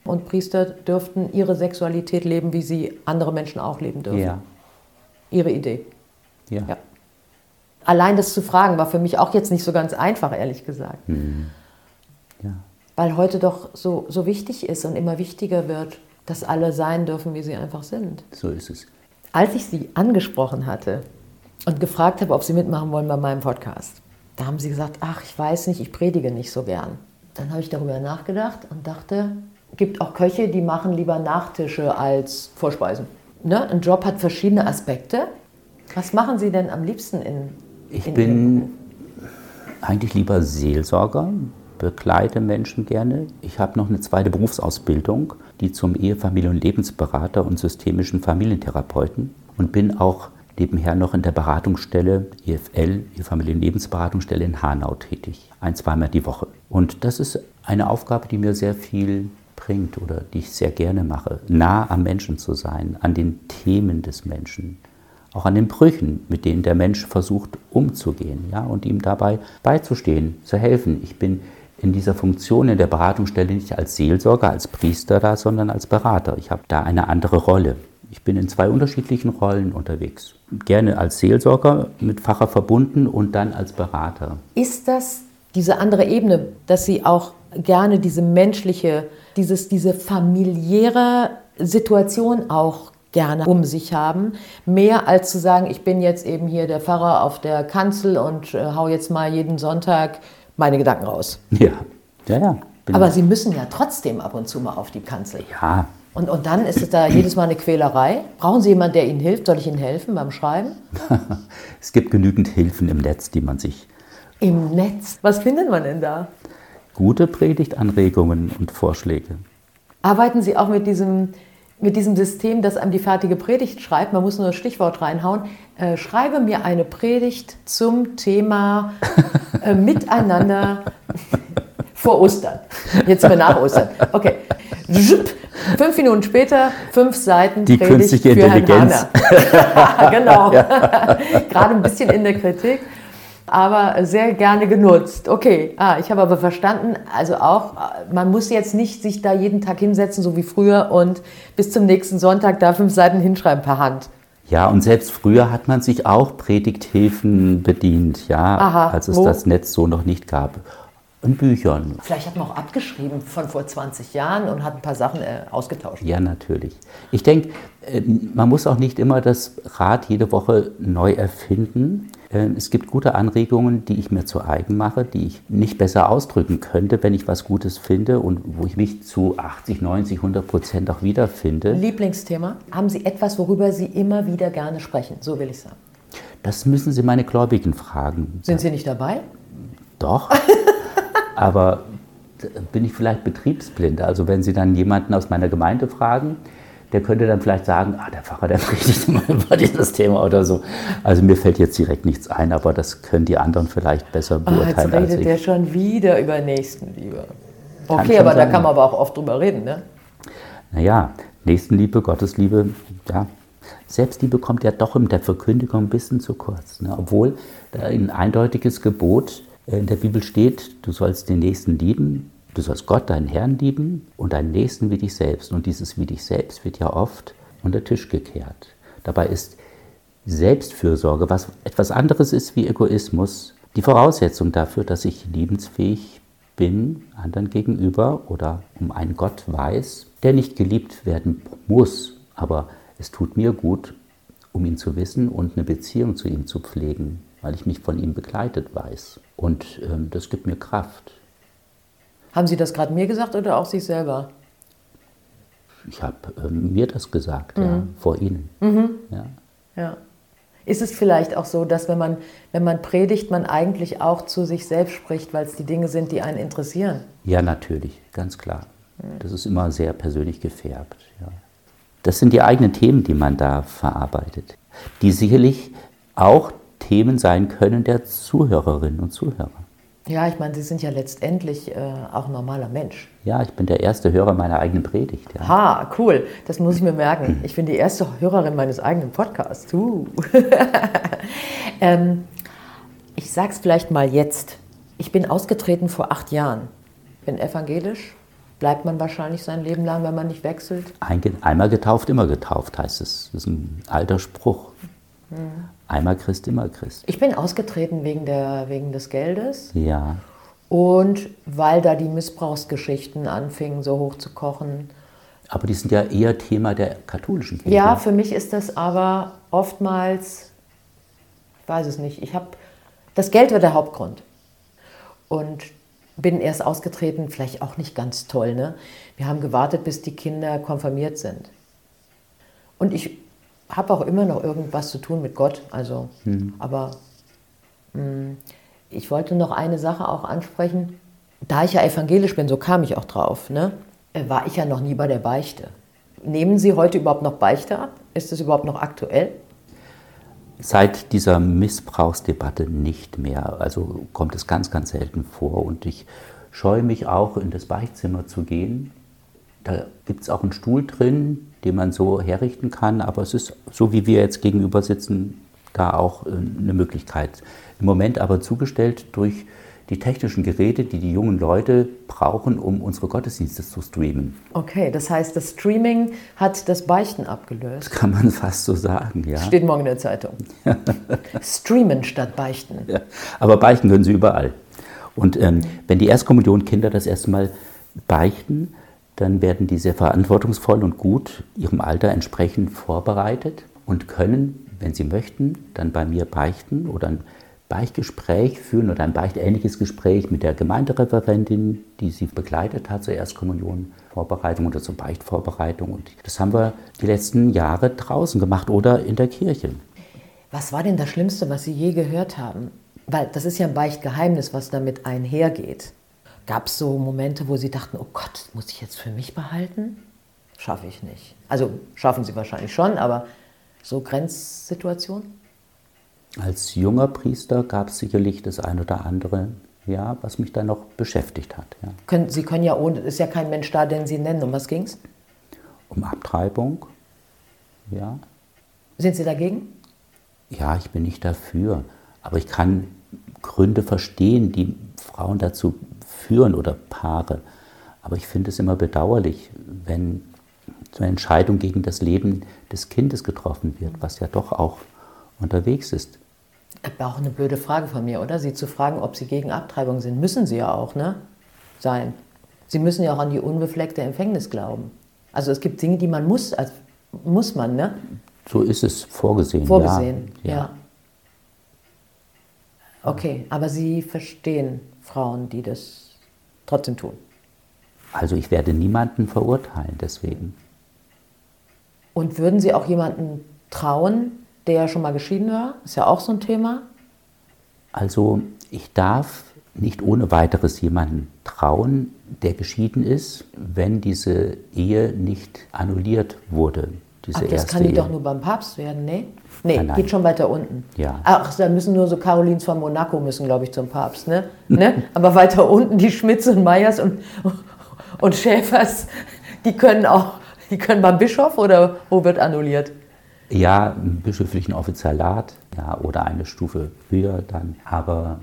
[SPEAKER 2] Und Priester dürften ihre Sexualität leben, wie sie andere Menschen auch leben dürfen.
[SPEAKER 1] Ja.
[SPEAKER 2] Ihre Idee.
[SPEAKER 1] ja.
[SPEAKER 2] ja. Allein das zu fragen, war für mich auch jetzt nicht so ganz einfach, ehrlich gesagt.
[SPEAKER 1] Mhm. Ja.
[SPEAKER 2] Weil heute doch so, so wichtig ist und immer wichtiger wird, dass alle sein dürfen, wie sie einfach sind.
[SPEAKER 1] So ist es.
[SPEAKER 2] Als ich Sie angesprochen hatte und gefragt habe, ob Sie mitmachen wollen bei meinem Podcast, da haben Sie gesagt, ach, ich weiß nicht, ich predige nicht so gern. Dann habe ich darüber nachgedacht und dachte, es gibt auch Köche, die machen lieber Nachtische als Vorspeisen. Ne? Ein Job hat verschiedene Aspekte. Was machen Sie denn am liebsten in
[SPEAKER 1] Ich
[SPEAKER 2] in
[SPEAKER 1] bin eigentlich lieber Seelsorger, begleite Menschen gerne. Ich habe noch eine zweite Berufsausbildung, die zum Ehefamilie- und Lebensberater und systemischen Familientherapeuten und bin auch nebenher noch in der Beratungsstelle EFL, Ehefamilie- und Lebensberatungsstelle in Hanau tätig, ein, zweimal die Woche. Und das ist eine Aufgabe, die mir sehr viel bringt oder die ich sehr gerne mache, nah am Menschen zu sein, an den Themen des Menschen, auch an den Brüchen, mit denen der Mensch versucht umzugehen, ja, und ihm dabei beizustehen, zu helfen. Ich bin in dieser Funktion in der Beratungsstelle nicht als Seelsorger, als Priester da, sondern als Berater. Ich habe da eine andere Rolle. Ich bin in zwei unterschiedlichen Rollen unterwegs. Gerne als Seelsorger mit Pfarrer verbunden und dann als Berater.
[SPEAKER 2] Ist das diese andere Ebene, dass Sie auch gerne diese menschliche, dieses, diese familiäre Situation auch gerne um sich haben, mehr als zu sagen, ich bin jetzt eben hier der Pfarrer auf der Kanzel und äh, hau jetzt mal jeden Sonntag meine Gedanken raus.
[SPEAKER 1] Ja, ja, ja.
[SPEAKER 2] Aber Sie müssen ja trotzdem ab und zu mal auf die Kanzel.
[SPEAKER 1] ja,
[SPEAKER 2] Und, und dann ist es da jedes Mal eine Quälerei. Brauchen Sie jemanden, der Ihnen hilft? Soll ich Ihnen helfen beim Schreiben?
[SPEAKER 1] es gibt genügend Hilfen im Netz, die man sich
[SPEAKER 2] Im Netz. Was findet man denn da?
[SPEAKER 1] gute Predigtanregungen und Vorschläge.
[SPEAKER 2] Arbeiten Sie auch mit diesem, mit diesem System, das einem die fertige Predigt schreibt? Man muss nur das Stichwort reinhauen. Äh, schreibe mir eine Predigt zum Thema äh, Miteinander vor Ostern. Jetzt wir nach Ostern. Okay. Fünf Minuten später, fünf Seiten
[SPEAKER 1] Die
[SPEAKER 2] Predigt
[SPEAKER 1] künstliche
[SPEAKER 2] für Herrn
[SPEAKER 1] Intelligenz.
[SPEAKER 2] Hahner. genau. Gerade ein bisschen in der Kritik, aber sehr gerne genutzt. Okay, ah, ich habe aber verstanden, also auch, man muss jetzt nicht sich da jeden Tag hinsetzen, so wie früher, und bis zum nächsten Sonntag da fünf Seiten hinschreiben per Hand.
[SPEAKER 1] Ja, und selbst früher hat man sich auch Predigthilfen bedient, ja,
[SPEAKER 2] Aha,
[SPEAKER 1] als es
[SPEAKER 2] wo?
[SPEAKER 1] das Netz so noch nicht gab. In Büchern,
[SPEAKER 2] Vielleicht hat man auch abgeschrieben von vor 20 Jahren und hat ein paar Sachen äh, ausgetauscht.
[SPEAKER 1] ja, natürlich. Ich denke, äh, man muss auch nicht immer das Rad jede Woche neu erfinden. Äh, Es gibt gute Anregungen, die ich mir zu eigen mache, die ich nicht besser ausdrücken könnte, wenn ich was Gutes finde und wo ich mich zu 80, 90, 100 Prozent auch wiederfinde.
[SPEAKER 2] Lieblingsthema? Haben Sie etwas, worüber Sie immer wieder gerne sprechen? So will ich sagen.
[SPEAKER 1] Das müssen Sie meine Gläubigen fragen.
[SPEAKER 2] Sind Sie nicht dabei?
[SPEAKER 1] Doch, aber d- bin ich vielleicht betriebsblind. Also wenn Sie dann jemanden aus meiner Gemeinde fragen, der könnte dann vielleicht sagen, ah, der Pfarrer, der predigt immer über dieses Thema oder so. Also mir fällt jetzt direkt nichts ein, aber das können die anderen vielleicht besser
[SPEAKER 2] Ah, jetzt
[SPEAKER 1] beurteilen als
[SPEAKER 2] redet
[SPEAKER 1] ich.
[SPEAKER 2] der schon wieder über Nächstenliebe. Okay, aber da
[SPEAKER 1] sein.
[SPEAKER 2] kann man aber auch oft drüber reden, ne?
[SPEAKER 1] Naja, Nächstenliebe, Gottesliebe, ja. Selbstliebe kommt ja doch in der Verkündigung ein bisschen zu kurz. Ne? Obwohl da ein eindeutiges Gebot in der Bibel steht, du sollst den Nächsten lieben, du sollst Gott, deinen Herrn lieben und deinen Nächsten wie dich selbst. Und dieses wie dich selbst wird ja oft unter Tisch gekehrt. Dabei ist Selbstfürsorge, was etwas anderes ist wie Egoismus, die Voraussetzung dafür, dass ich liebensfähig bin anderen gegenüber oder um einen Gott weiß, der nicht geliebt werden muss, aber es tut mir gut, um ihn zu wissen und eine Beziehung zu ihm zu pflegen, weil ich mich von ihm begleitet weiß. Und ähm, das gibt mir Kraft.
[SPEAKER 2] Haben Sie das gerade mir gesagt oder auch sich selber?
[SPEAKER 1] Ich habe ähm, mir das gesagt, ja, vor Ihnen. Ja.
[SPEAKER 2] Ja. Ist es vielleicht auch so, dass wenn man, wenn man predigt, man eigentlich auch zu sich selbst spricht, weil es die Dinge sind, die einen interessieren?
[SPEAKER 1] Ja, natürlich, ganz klar. Das ist immer sehr persönlich gefärbt. Ja. Das sind die eigenen Themen, die man da verarbeitet, die sicherlich auch Themen sein können der Zuhörerinnen und Zuhörer.
[SPEAKER 2] Ja, ich meine, Sie sind ja letztendlich äh, auch ein normaler Mensch.
[SPEAKER 1] Ja, ich bin der erste Hörer meiner eigenen Predigt. Ja.
[SPEAKER 2] Ha, cool. Das muss ich mir merken. Ich bin die erste Hörerin meines eigenen Podcasts. Uh. ähm, ich sag's vielleicht mal jetzt. Ich bin ausgetreten vor acht Jahren. Bin evangelisch. Bleibt man wahrscheinlich sein Leben lang, wenn man nicht wechselt?
[SPEAKER 1] einmal getauft, immer getauft, heißt es. Das ist ein alter Spruch. Einmal Christ, immer Christ.
[SPEAKER 2] Ich bin ausgetreten wegen, der, wegen des Geldes.
[SPEAKER 1] Ja.
[SPEAKER 2] Und weil da die Missbrauchsgeschichten anfingen, so hoch zu kochen.
[SPEAKER 1] Aber die sind ja eher Thema der katholischen Kirche.
[SPEAKER 2] Ja, für mich ist das aber oftmals, ich weiß es nicht, ich habe, das Geld war der Hauptgrund. Und bin erst ausgetreten, vielleicht auch nicht ganz toll. Ne? Wir haben gewartet, bis die Kinder konfirmiert sind. Und ich habe auch immer noch irgendwas zu tun mit Gott. Also, mhm. aber mh, mm, ich wollte noch eine Sache auch ansprechen. Da ich ja evangelisch bin, so kam ich auch drauf, ne, äh, war ich ja noch nie bei der Beichte. Nehmen Sie heute überhaupt noch Beichte ab? Ist das überhaupt noch aktuell?
[SPEAKER 1] Seit dieser Missbrauchsdebatte nicht mehr. Also kommt es ganz, ganz selten vor. Und ich scheue mich auch, in das Beichtzimmer zu gehen. Da gibt es auch einen Stuhl drin, den man so herrichten kann. Aber es ist, so wie wir jetzt gegenüber sitzen, da auch äh, eine Möglichkeit. Im Moment aber zugestellt durch die technischen Geräte, die die jungen Leute brauchen, um unsere Gottesdienste zu streamen.
[SPEAKER 2] Okay, das heißt, das Streaming hat das Beichten abgelöst.
[SPEAKER 1] Das kann man fast so sagen, ja.
[SPEAKER 2] Steht morgen in der Zeitung. Streamen statt Beichten.
[SPEAKER 1] Ja, aber beichten können sie überall. Und ähm, wenn die Erstkommunion-Kinder das erste Mal beichten, dann werden die sehr verantwortungsvoll und gut ihrem Alter entsprechend vorbereitet und können, wenn sie möchten, dann bei mir beichten oder ein Beichtgespräch führen oder ein beichtähnliches Gespräch mit der Gemeindereferentin, die sie begleitet hat zur Erstkommunionvorbereitung oder zur Beichtvorbereitung. Und das haben wir die letzten Jahre draußen gemacht oder in der Kirche.
[SPEAKER 2] Was war denn das Schlimmste, was Sie je gehört haben? Weil das ist ja ein Beichtgeheimnis, was damit einhergeht. Gab es so Momente, wo Sie dachten, oh Gott, muss ich jetzt für mich behalten? Schaffe ich nicht. Also schaffen Sie wahrscheinlich schon, aber so Grenzsituationen?
[SPEAKER 1] Als junger Priester gab es sicherlich das ein oder andere, ja, was mich da noch beschäftigt hat. Ja.
[SPEAKER 2] Können, Sie können ja ohne, ist ja kein Mensch da, den Sie nennen. Um was ging es?
[SPEAKER 1] Um Abtreibung, ja.
[SPEAKER 2] Sind Sie dagegen?
[SPEAKER 1] Ja, ich bin nicht dafür. Aber ich kann Gründe verstehen, die Frauen dazu führen oder Paare. Aber ich finde es immer bedauerlich, wenn so eine Entscheidung gegen das Leben des Kindes getroffen wird, was ja doch auch unterwegs ist.
[SPEAKER 2] Aber auch eine blöde Frage von mir, oder? Sie zu fragen, ob Sie gegen Abtreibung sind. Müssen Sie ja auch, ne? Sein. Sie müssen ja auch an die unbefleckte Empfängnis glauben. Also es gibt Dinge, die man muss, also muss man, ne?
[SPEAKER 1] So ist es vorgesehen.
[SPEAKER 2] Vorgesehen, ja. ja. Okay, aber Sie verstehen Frauen, die das trotzdem tun.
[SPEAKER 1] Also ich werde niemanden verurteilen deswegen.
[SPEAKER 2] Und würden Sie auch jemanden trauen, der schon mal geschieden war? Ist ja auch so ein Thema.
[SPEAKER 1] Also ich darf nicht ohne weiteres jemanden trauen, der geschieden ist, wenn diese Ehe nicht annulliert wurde.
[SPEAKER 2] Diese Ach, das kann die Ehe. doch nur beim Papst werden, ne? Nee,
[SPEAKER 1] nein, nein.
[SPEAKER 2] geht schon weiter unten.
[SPEAKER 1] Ja.
[SPEAKER 2] Ach, da müssen nur so Carolins von Monaco müssen, glaube ich, zum Papst, ne? ne? Aber weiter unten die Schmitz und Meyers und, und Schäfers, die können auch, die können beim Bischof oder wo wird annulliert?
[SPEAKER 1] Ja, einen bischöflichen Offizialat ja, oder eine Stufe höher dann. Aber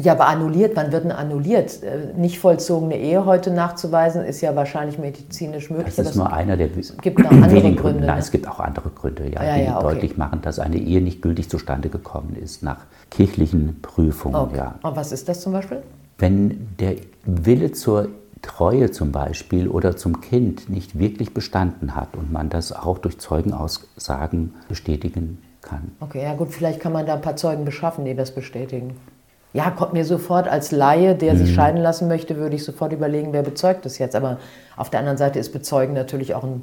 [SPEAKER 2] ja, aber annulliert, wann wird denn annulliert? Äh, nicht vollzogene Ehe heute nachzuweisen, ist ja wahrscheinlich medizinisch möglich.
[SPEAKER 1] Das ist nur einer der
[SPEAKER 2] es gibt auch andere Gründe.
[SPEAKER 1] Gründe. Nein, es gibt auch andere Gründe, ja,
[SPEAKER 2] ja,
[SPEAKER 1] die
[SPEAKER 2] ja, okay.
[SPEAKER 1] deutlich machen, dass eine Ehe nicht gültig zustande gekommen ist nach kirchlichen Prüfungen.
[SPEAKER 2] Okay.
[SPEAKER 1] Ja.
[SPEAKER 2] Und was ist das zum Beispiel?
[SPEAKER 1] Wenn der Wille zur Treue zum Beispiel oder zum Kind nicht wirklich bestanden hat und man das auch durch Zeugenaussagen bestätigen kann.
[SPEAKER 2] Okay, ja gut, vielleicht kann man da ein paar Zeugen beschaffen, die das bestätigen. Ja, kommt mir sofort als Laie, der mhm. sich scheiden lassen möchte, würde ich sofort überlegen, wer bezeugt das jetzt. Aber auf der anderen Seite ist Bezeugen natürlich auch ein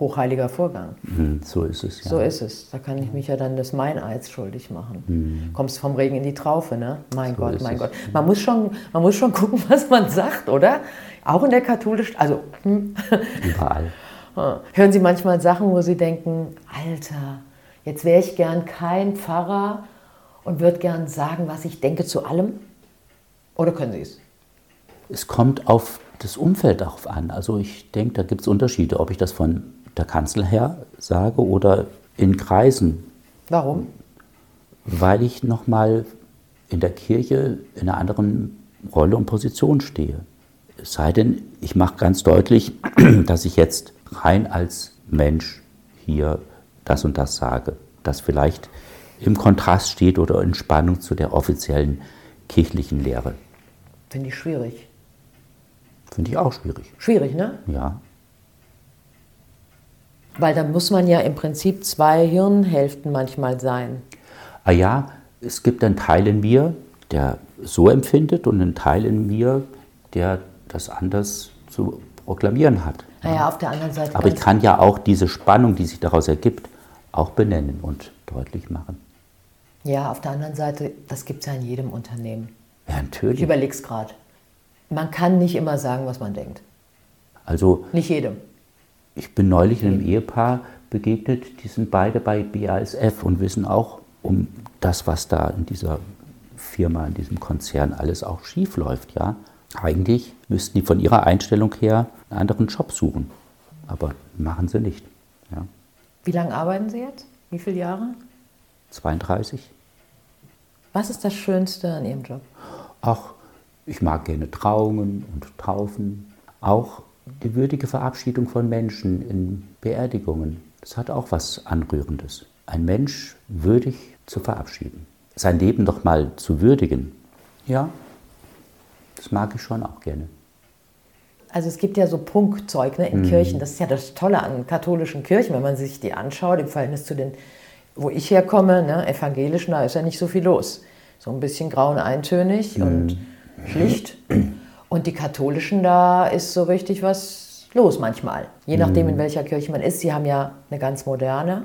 [SPEAKER 2] hochheiliger Vorgang.
[SPEAKER 1] Mhm, so ist es,
[SPEAKER 2] ja. So ist es. Da kann ich mich ja dann des Meineids schuldig machen. Mhm. Kommst vom Regen in die Traufe, ne? Mein so Gott, mein es. Gott. Man muss, schon, man muss schon gucken, was man sagt, oder? Auch in der katholischen, also... Hm.
[SPEAKER 1] Überall.
[SPEAKER 2] Hören Sie manchmal Sachen, wo Sie denken, Alter, jetzt wäre ich gern kein Pfarrer und würde gern sagen, was ich denke zu allem? Oder können Sie es?
[SPEAKER 1] Es kommt auf das Umfeld darauf an. Also ich denke, da gibt es Unterschiede, ob ich das von der Kanzel her sage oder in Kreisen.
[SPEAKER 2] Warum?
[SPEAKER 1] Weil ich nochmal in der Kirche in einer anderen Rolle und Position stehe. Es sei denn, ich mache ganz deutlich, dass ich jetzt rein als Mensch hier das und das sage, das vielleicht im Kontrast steht oder in Spannung zu der offiziellen kirchlichen Lehre.
[SPEAKER 2] Finde ich schwierig.
[SPEAKER 1] Finde ich auch schwierig.
[SPEAKER 2] Schwierig, ne?
[SPEAKER 1] Ja.
[SPEAKER 2] Weil da muss man ja im Prinzip zwei Hirnhälften manchmal sein.
[SPEAKER 1] Ah ja, es gibt einen Teil in mir, der so empfindet und einen Teil in mir, der das anders zu proklamieren hat.
[SPEAKER 2] Naja, auf der anderen Seite.
[SPEAKER 1] Aber ich kann ja auch diese Spannung, die sich daraus ergibt, auch benennen und deutlich machen.
[SPEAKER 2] Ja, auf der anderen Seite, das gibt es ja in jedem Unternehmen.
[SPEAKER 1] Ja,
[SPEAKER 2] Ich
[SPEAKER 1] natürlich.
[SPEAKER 2] überlege es gerade. Man kann nicht immer sagen, was man denkt.
[SPEAKER 1] Also
[SPEAKER 2] Nicht jedem.
[SPEAKER 1] ich bin neulich einem Ehepaar begegnet, die sind beide bei BASF und wissen auch um das, was da in dieser Firma, in diesem Konzern alles auch schief läuft. Ja? Eigentlich müssten die von ihrer Einstellung her einen anderen Job suchen. Aber machen sie nicht. Ja?
[SPEAKER 2] Wie lange arbeiten Sie jetzt? Wie viele Jahre?
[SPEAKER 1] 32.
[SPEAKER 2] Was ist das Schönste an Ihrem Job?
[SPEAKER 1] Auch ich mag gerne Trauungen und Taufen. Auch die würdige Verabschiedung von Menschen in Beerdigungen. Das hat auch was Anrührendes. Ein Mensch würdig zu verabschieden. Sein Leben doch mal zu würdigen. Ja, das mag ich schon auch gerne.
[SPEAKER 2] Also es gibt ja so Prunkzeug ne, in Kirchen. Das ist ja das Tolle an katholischen Kirchen, wenn man sich die anschaut, im Verhältnis zu den, wo ich herkomme, ne, evangelischen, da ist ja nicht so viel los. So ein bisschen grau und eintönig und schlicht. Und die katholischen, da ist so richtig was los manchmal. Je nachdem, in welcher Kirche man ist. Sie haben ja eine ganz moderne.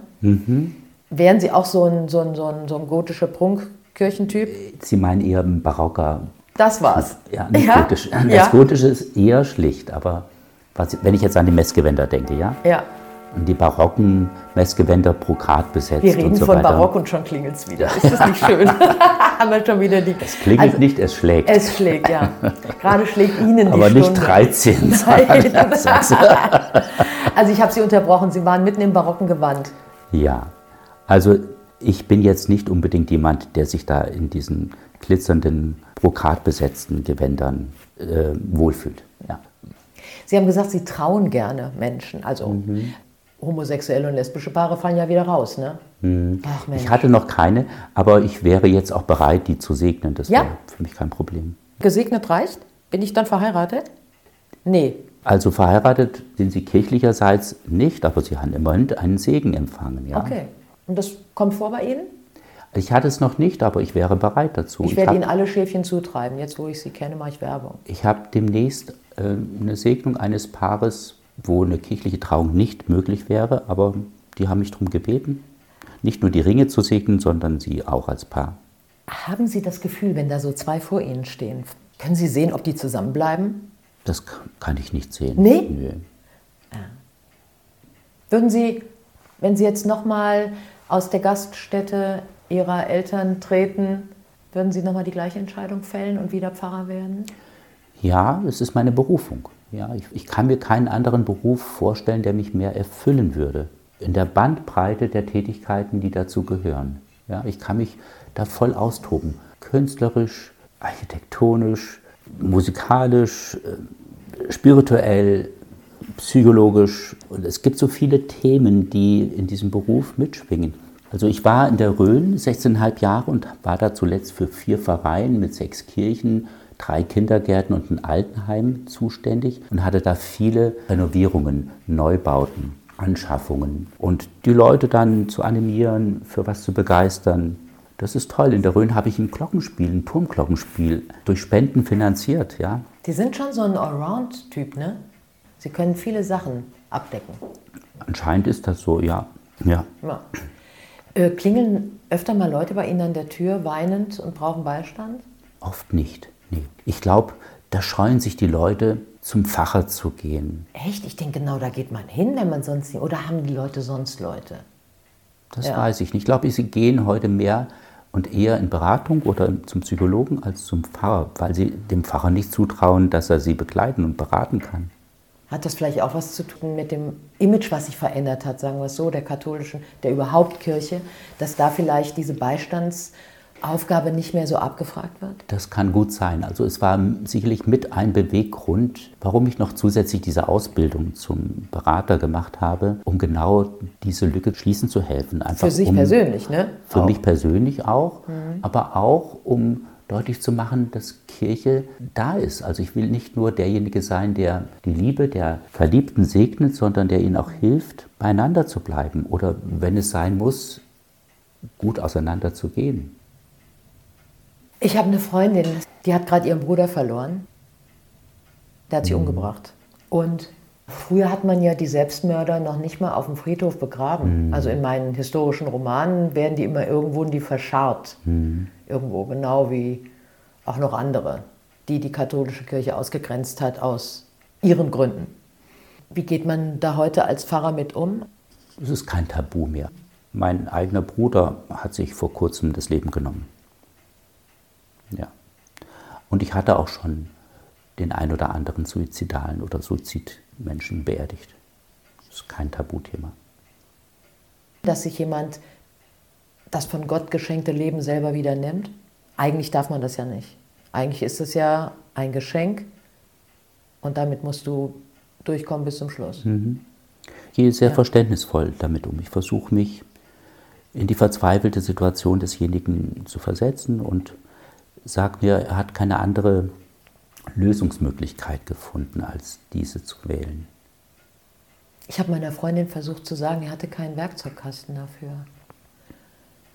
[SPEAKER 2] Wären Sie auch so ein, so ein, so ein, so ein gotischer Prunkkirchentyp?
[SPEAKER 1] Sie meinen eher ein barocker,
[SPEAKER 2] Das war's.
[SPEAKER 1] ja, nicht
[SPEAKER 2] ja?
[SPEAKER 1] gotisch. Das
[SPEAKER 2] Ja.
[SPEAKER 1] Gotische ist eher schlicht, aber was, wenn ich jetzt an die Messgewänder denke, ja,
[SPEAKER 2] ja.
[SPEAKER 1] Und die barocken Messgewänder pro Grad besetzt
[SPEAKER 2] Wir reden
[SPEAKER 1] und so
[SPEAKER 2] von
[SPEAKER 1] weiter.
[SPEAKER 2] Barock und schon klingelt es wieder. Ist das nicht schön? Haben wir schon wieder die.
[SPEAKER 1] Es klingelt
[SPEAKER 2] Also,
[SPEAKER 1] nicht, es schlägt.
[SPEAKER 2] Es schlägt, ja. Gerade schlägt Ihnen die
[SPEAKER 1] aber
[SPEAKER 2] Stunde.
[SPEAKER 1] nicht 13.
[SPEAKER 2] Nein. Also ich habe Sie unterbrochen. Sie waren mitten im barocken Gewand.
[SPEAKER 1] Ja, also ich bin jetzt nicht unbedingt jemand, der sich da in diesen glitzernden, brokatbesetzten Gewändern äh, wohlfühlt. Ja.
[SPEAKER 2] Sie haben gesagt, Sie trauen gerne Menschen. Also
[SPEAKER 1] Mhm.
[SPEAKER 2] Homosexuelle und lesbische Paare fallen ja wieder raus, ne? Ach Mensch.
[SPEAKER 1] Ich hatte noch keine, aber ich wäre jetzt auch bereit, die zu segnen. Das
[SPEAKER 2] Ja.
[SPEAKER 1] wäre für mich kein Problem.
[SPEAKER 2] Gesegnet reicht? Bin ich dann verheiratet? Nee.
[SPEAKER 1] Also verheiratet sind sie kirchlicherseits nicht, aber sie haben immerhin einen Segen empfangen. Ja?
[SPEAKER 2] Okay. Und das kommt vor bei Ihnen?
[SPEAKER 1] Ich hatte es noch nicht, aber ich wäre bereit dazu.
[SPEAKER 2] Ich werde
[SPEAKER 1] hab-
[SPEAKER 2] Ihnen alle Schäfchen zutreiben. Jetzt, wo ich Sie kenne, mache ich Werbung.
[SPEAKER 1] Ich habe demnächst äh, eine Segnung eines Paares, wo eine kirchliche Trauung nicht möglich wäre, aber die haben mich darum gebeten, nicht nur die Ringe zu segnen, sondern sie auch als Paar.
[SPEAKER 2] Haben Sie das Gefühl, wenn da so zwei vor Ihnen stehen, können Sie sehen, ob die zusammenbleiben?
[SPEAKER 1] Das kann ich nicht sehen.
[SPEAKER 2] Nee?
[SPEAKER 1] Nö.
[SPEAKER 2] Würden Sie, wenn Sie jetzt nochmal aus der Gaststätte Ihrer Eltern treten, würden Sie nochmal die gleiche Entscheidung fällen und wieder Pfarrer werden?
[SPEAKER 1] Ja, es ist meine Berufung. Ja, ich, ich kann mir keinen anderen Beruf vorstellen, der mich mehr erfüllen würde. In der Bandbreite der Tätigkeiten, die dazu gehören. Ja, ich kann mich da voll austoben. Künstlerisch, architektonisch, musikalisch, äh, spirituell, psychologisch. Und es gibt so viele Themen, die in diesem Beruf mitschwingen. Also ich war in der Rhön 16,5 Jahre und war da zuletzt für vier Vereine mit sechs Kirchen, drei Kindergärten und ein Altenheim zuständig und hatte da viele Renovierungen, Neubauten, Anschaffungen. Und die Leute dann zu animieren, für was zu begeistern, das ist toll. In der Rhön habe ich ein Glockenspiel, ein Turmglockenspiel durch Spenden finanziert. Ja.
[SPEAKER 2] Die sind schon so ein Allround-Typ, ne? Sie können viele Sachen abdecken.
[SPEAKER 1] Anscheinend ist das so, ja. ja.
[SPEAKER 2] Ja. Äh, klingeln öfter mal Leute bei Ihnen an der Tür weinend und brauchen Beistand?
[SPEAKER 1] Oft nicht. Nee. Ich glaube, da scheuen sich die Leute, zum Pfarrer zu gehen.
[SPEAKER 2] Echt? Ich denke, genau da geht man hin, wenn man sonst nicht. Oder haben die Leute sonst Leute?
[SPEAKER 1] Das
[SPEAKER 2] Ja.
[SPEAKER 1] weiß ich nicht. Ich glaube, sie gehen heute mehr, und eher in Beratung oder zum Psychologen als zum Pfarrer, weil sie dem Pfarrer nicht zutrauen, dass er sie begleiten und beraten kann.
[SPEAKER 2] Hat das vielleicht auch was zu tun mit dem Image, was sich verändert hat, sagen wir es so, der katholischen, der überhaupt Kirche, dass da vielleicht diese Beistands nicht mehr so abgefragt wird?
[SPEAKER 1] Das kann gut sein. Also es war sicherlich mit ein Beweggrund, warum ich noch zusätzlich diese Ausbildung zum Berater gemacht habe, um genau diese Lücke schließen zu helfen.
[SPEAKER 2] Einfach
[SPEAKER 1] für
[SPEAKER 2] sich
[SPEAKER 1] um,
[SPEAKER 2] persönlich, ne?
[SPEAKER 1] Für auch. mich persönlich auch, mhm. aber auch um deutlich zu machen, dass Kirche da ist. Also ich will nicht nur derjenige sein, der die Liebe der Verliebten segnet, sondern der ihnen auch hilft, beieinander zu bleiben oder wenn es sein muss, gut auseinander zu gehen.
[SPEAKER 2] Ich habe eine Freundin, die hat gerade ihren Bruder verloren. Der hat sie mhm. umgebracht. Und Früher hat man ja die Selbstmörder noch nicht mal auf dem Friedhof begraben. Mhm. Also in meinen historischen Romanen werden die immer irgendwo in die verscharrt. Mhm. Irgendwo, genau wie auch noch andere, die die katholische Kirche ausgegrenzt hat aus ihren Gründen. Wie geht man da heute als Pfarrer mit um?
[SPEAKER 1] Es ist kein Tabu mehr. Mein eigener Bruder hat sich vor kurzem das Leben genommen. Ja. Und ich hatte auch schon den ein oder anderen suizidalen oder Suizidmenschen beerdigt. Das ist kein Tabuthema.
[SPEAKER 2] Dass sich jemand das von Gott geschenkte Leben selber wieder nimmt? Eigentlich darf man das ja nicht. Eigentlich ist es ja ein Geschenk und damit musst du durchkommen bis zum Schluss. Mhm.
[SPEAKER 1] Ich gehe sehr ja. verständnisvoll damit um. Ich versuche mich in die verzweifelte Situation desjenigen zu versetzen und sage mir, er hat keine andere Lösungsmöglichkeit gefunden, als diese zu wählen.
[SPEAKER 2] Ich habe meiner Freundin versucht zu sagen, er hatte keinen Werkzeugkasten dafür.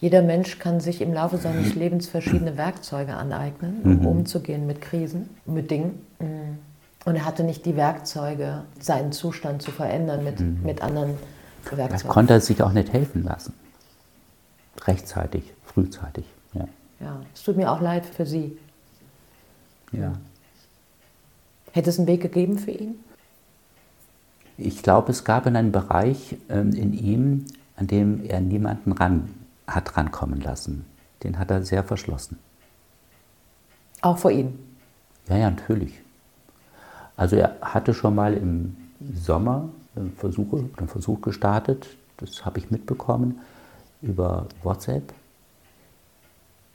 [SPEAKER 2] Jeder Mensch kann sich im Laufe seines Lebens verschiedene Werkzeuge aneignen, um mhm. umzugehen mit Krisen, mit Dingen. Und er hatte nicht die Werkzeuge, seinen Zustand zu verändern mit, mhm. mit anderen Werkzeugen.
[SPEAKER 1] Er konnte sich auch nicht helfen lassen. Rechtzeitig, frühzeitig. Ja.
[SPEAKER 2] es tut mir auch leid für Sie.
[SPEAKER 1] Ja.
[SPEAKER 2] Hätte es einen Weg gegeben für ihn?
[SPEAKER 1] Ich glaube, es gab einen Bereich ähm, in ihm, an dem er niemanden ran, hat rankommen lassen. Den hat er sehr verschlossen.
[SPEAKER 2] Auch vor Ihnen?
[SPEAKER 1] Ja, ja, natürlich. Also er hatte schon mal im Sommer äh, Versuche, einen Versuch gestartet, das habe ich mitbekommen, über WhatsApp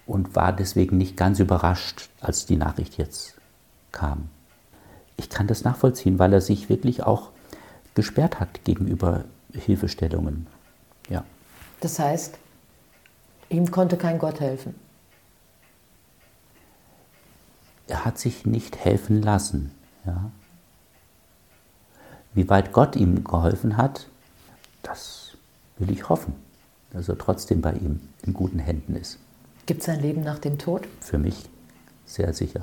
[SPEAKER 1] und war deswegen nicht ganz überrascht, als die Nachricht jetzt kam ich kann das nachvollziehen, weil er sich wirklich auch gesperrt hat gegenüber Hilfestellungen. Ja.
[SPEAKER 2] Das heißt, ihm konnte kein Gott helfen.
[SPEAKER 1] Er hat sich nicht helfen lassen. Ja. Wie weit Gott ihm geholfen hat, das will ich hoffen, dass er trotzdem bei ihm in guten Händen ist.
[SPEAKER 2] Gibt es ein Leben nach dem Tod?
[SPEAKER 1] Für mich sehr sicher.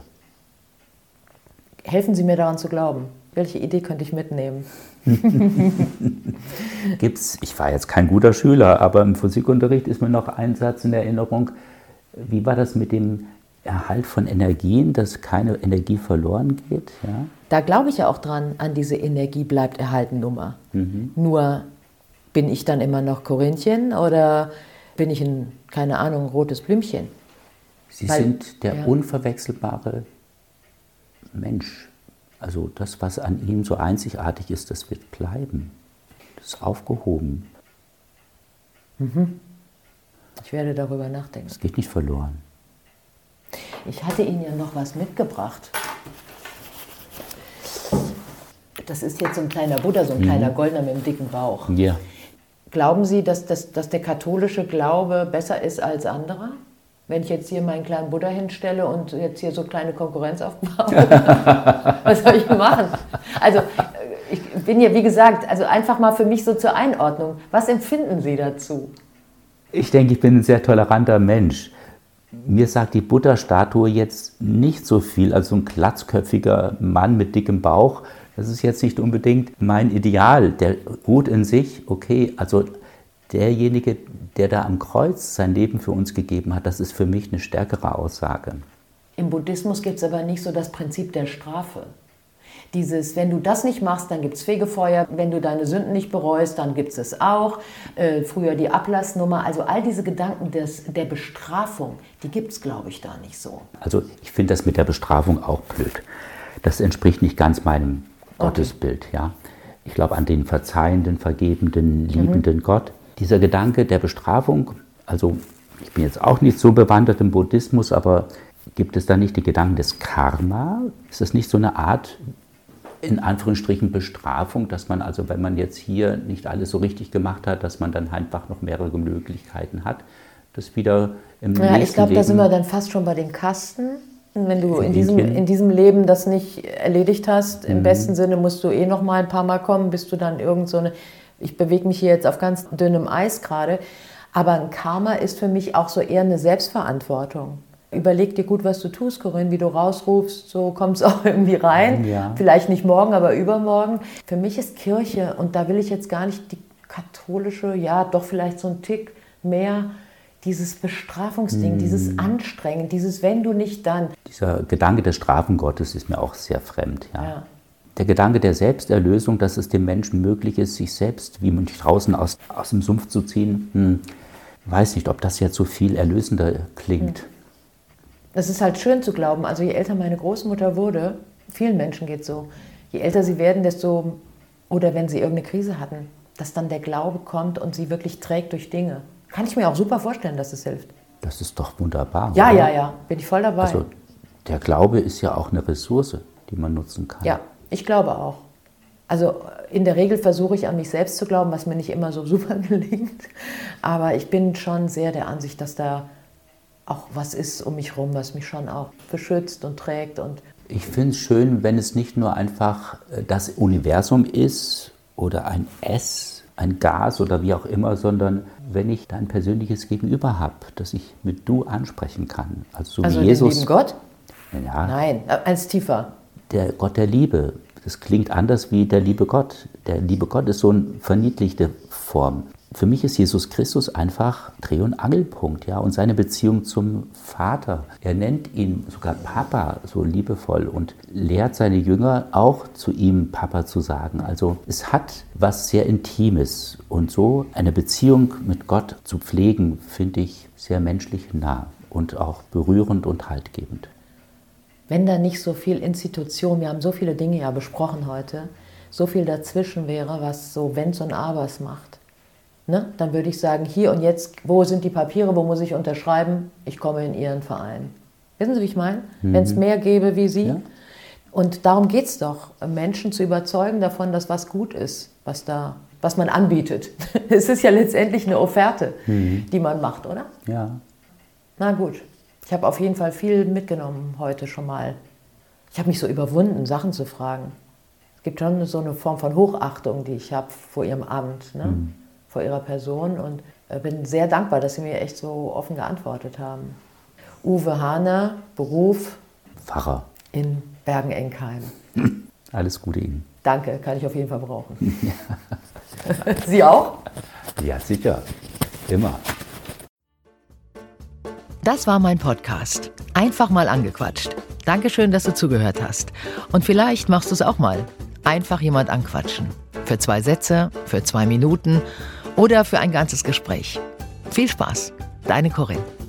[SPEAKER 2] Helfen Sie mir daran zu glauben. Welche Idee könnte ich mitnehmen?
[SPEAKER 1] Gibt's, ich war jetzt kein guter Schüler, aber im Physikunterricht ist mir noch ein Satz in Erinnerung. Wie war das mit dem Erhalt von Energien, dass keine Energie verloren geht? Ja?
[SPEAKER 2] Da glaube ich ja auch dran, an diese Energie bleibt erhalten Nummer. Mhm. Nur bin ich dann immer noch Korinthchen oder bin ich ein, keine Ahnung, rotes Blümchen?
[SPEAKER 1] Sie Weil, sind der ja. unverwechselbare Mensch, also das, was an ihm so einzigartig ist, das wird bleiben. Das ist aufgehoben.
[SPEAKER 2] Mhm. Ich werde darüber nachdenken.
[SPEAKER 1] Es geht nicht verloren.
[SPEAKER 2] Ich hatte Ihnen ja noch was mitgebracht. Das ist jetzt so ein kleiner Buddha, so ein mhm. kleiner Goldener mit einem dicken Bauch.
[SPEAKER 1] Ja.
[SPEAKER 2] Glauben Sie, dass, dass, dass der katholische Glaube besser ist als anderer? wenn ich jetzt hier meinen kleinen Buddha hinstelle und jetzt hier so kleine Konkurrenz aufbaue, was soll ich machen? Also ich bin ja, wie gesagt, also einfach mal für mich so zur Einordnung. Was empfinden Sie dazu?
[SPEAKER 1] Ich denke, ich bin ein sehr toleranter Mensch. Mir sagt die Buddha-Statue jetzt nicht so viel, als so ein glatzköpfiger Mann mit dickem Bauch. Das ist jetzt nicht unbedingt mein Ideal. Der Gut in sich, okay, also derjenige, der da am Kreuz sein Leben für uns gegeben hat, das ist für mich eine stärkere Aussage.
[SPEAKER 2] Im Buddhismus gibt es aber nicht so das Prinzip der Strafe. Dieses, wenn du das nicht machst, dann gibt es Fegefeuer. Wenn du deine Sünden nicht bereust, dann gibt es es auch. Äh, früher die Ablassnummer. Also all diese Gedanken des, der Bestrafung, die gibt es, glaube ich, da nicht so.
[SPEAKER 1] Also ich finde das mit der Bestrafung auch blöd. Das entspricht nicht ganz meinem okay. Gottesbild. Ja? Ich glaube an den verzeihenden, vergebenden, liebenden mhm. Gott. Dieser Gedanke der Bestrafung, also ich bin jetzt auch nicht so bewandert im Buddhismus, aber gibt es da nicht die Gedanken des Karma? Ist das nicht so eine Art, in Anführungsstrichen, Bestrafung, dass man also, wenn man jetzt hier nicht alles so richtig gemacht hat, dass man dann einfach noch mehrere Möglichkeiten hat, das wieder im
[SPEAKER 2] ja, nächsten Ich glaube, da sind wir dann fast schon bei den Kasten. Wenn du in diesem, in diesem Leben das nicht erledigt hast, im mhm. besten Sinne musst du eh noch mal ein paar Mal kommen, bis du dann irgend so eine, ich bewege mich hier jetzt auf ganz dünnem Eis gerade, aber ein Karma ist für mich auch so eher eine Selbstverantwortung. Überleg dir gut, was du tust, Corinne, wie du rausrufst, so kommt es auch irgendwie rein. Ja. Vielleicht nicht morgen, aber übermorgen. Für mich ist Kirche, und da will ich jetzt gar nicht die katholische, ja, doch vielleicht so ein Tick mehr, dieses Bestrafungsding, mm. dieses Anstrengen, dieses wenn du nicht dann.
[SPEAKER 1] Dieser Gedanke des Strafengottes ist mir auch sehr fremd. Ja. ja. Der Gedanke der Selbsterlösung, dass es dem Menschen möglich ist, sich selbst wie man draußen aus, aus dem Sumpf zu ziehen, hm, weiß nicht, ob das jetzt so viel erlösender klingt. Hm.
[SPEAKER 2] Das ist halt schön zu glauben. Also je älter meine Großmutter wurde, vielen Menschen geht so, je älter sie werden, desto, oder wenn sie irgendeine Krise hatten, dass dann der Glaube kommt und sie wirklich trägt durch Dinge. Kann ich mir auch super vorstellen, dass es hilft.
[SPEAKER 1] Das ist doch wunderbar.
[SPEAKER 2] Ja, oder? ja, ja, bin ich voll dabei. Also
[SPEAKER 1] der Glaube ist ja auch eine Ressource, die man nutzen kann.
[SPEAKER 2] Ja, ich glaube auch. Also in der Regel versuche ich an mich selbst zu glauben, was mir nicht immer so super gelingt. Aber ich bin schon sehr der Ansicht, dass da auch was ist um mich herum, was mich schon auch beschützt und trägt. Und
[SPEAKER 1] ich finde es schön, wenn es nicht nur einfach äh, das Universum ist oder ein S, ein Gas oder wie auch immer, sondern wenn ich dein persönliches Gegenüber habe, das ich mit du ansprechen kann.
[SPEAKER 2] Also, so also wie Jesus. Den lieben Gott?
[SPEAKER 1] Ja,
[SPEAKER 2] Nein, eins tiefer.
[SPEAKER 1] Der Gott der Liebe. Das klingt anders wie der liebe Gott. Der liebe Gott ist so eine verniedlichte Form. Für mich ist Jesus Christus einfach Dreh- und Angelpunkt, ja, und seine Beziehung zum Vater. Er nennt ihn sogar Papa so liebevoll und lehrt seine Jünger auch zu ihm Papa zu sagen. Also es hat was sehr Intimes und so eine Beziehung mit Gott zu pflegen, finde ich sehr menschlich nah und auch berührend und haltgebend.
[SPEAKER 2] Wenn da nicht so viel Institution, wir haben so viele Dinge ja besprochen heute, so viel dazwischen wäre, was so Wenns und Abers macht Ne? Dann würde ich sagen, hier und jetzt, wo sind die Papiere, wo muss ich unterschreiben? Ich komme in Ihren Verein. Wissen Sie, wie ich meine? Mhm. Wenn es mehr gäbe wie Sie. Ja. Und darum geht es doch, Menschen zu überzeugen davon, dass was gut ist, was, da, was man anbietet. es ist ja letztendlich eine Offerte, mhm. die man macht, oder?
[SPEAKER 1] Ja.
[SPEAKER 2] Na gut. Ich habe auf jeden Fall viel mitgenommen heute schon mal. Ich habe mich so überwunden, Sachen zu fragen. Es gibt schon so eine Form von Hochachtung, die ich habe vor Ihrem Amt. Ne? Mhm vor ihrer Person und äh, bin sehr dankbar, dass Sie mir echt so offen geantwortet haben. Uwe Hahner, Beruf
[SPEAKER 1] Pfarrer
[SPEAKER 2] in Bergen-Enkheim.
[SPEAKER 1] Alles Gute Ihnen.
[SPEAKER 2] Danke, kann ich auf jeden Fall brauchen. Sie auch?
[SPEAKER 1] Ja, sicher. Immer.
[SPEAKER 2] Das war mein Podcast. Einfach mal angequatscht. Dankeschön, dass du zugehört hast. Und vielleicht machst du es auch mal. Einfach jemand anquatschen. Für zwei Sätze, für zwei Minuten oder für ein ganzes Gespräch. Viel Spaß, deine Corinne.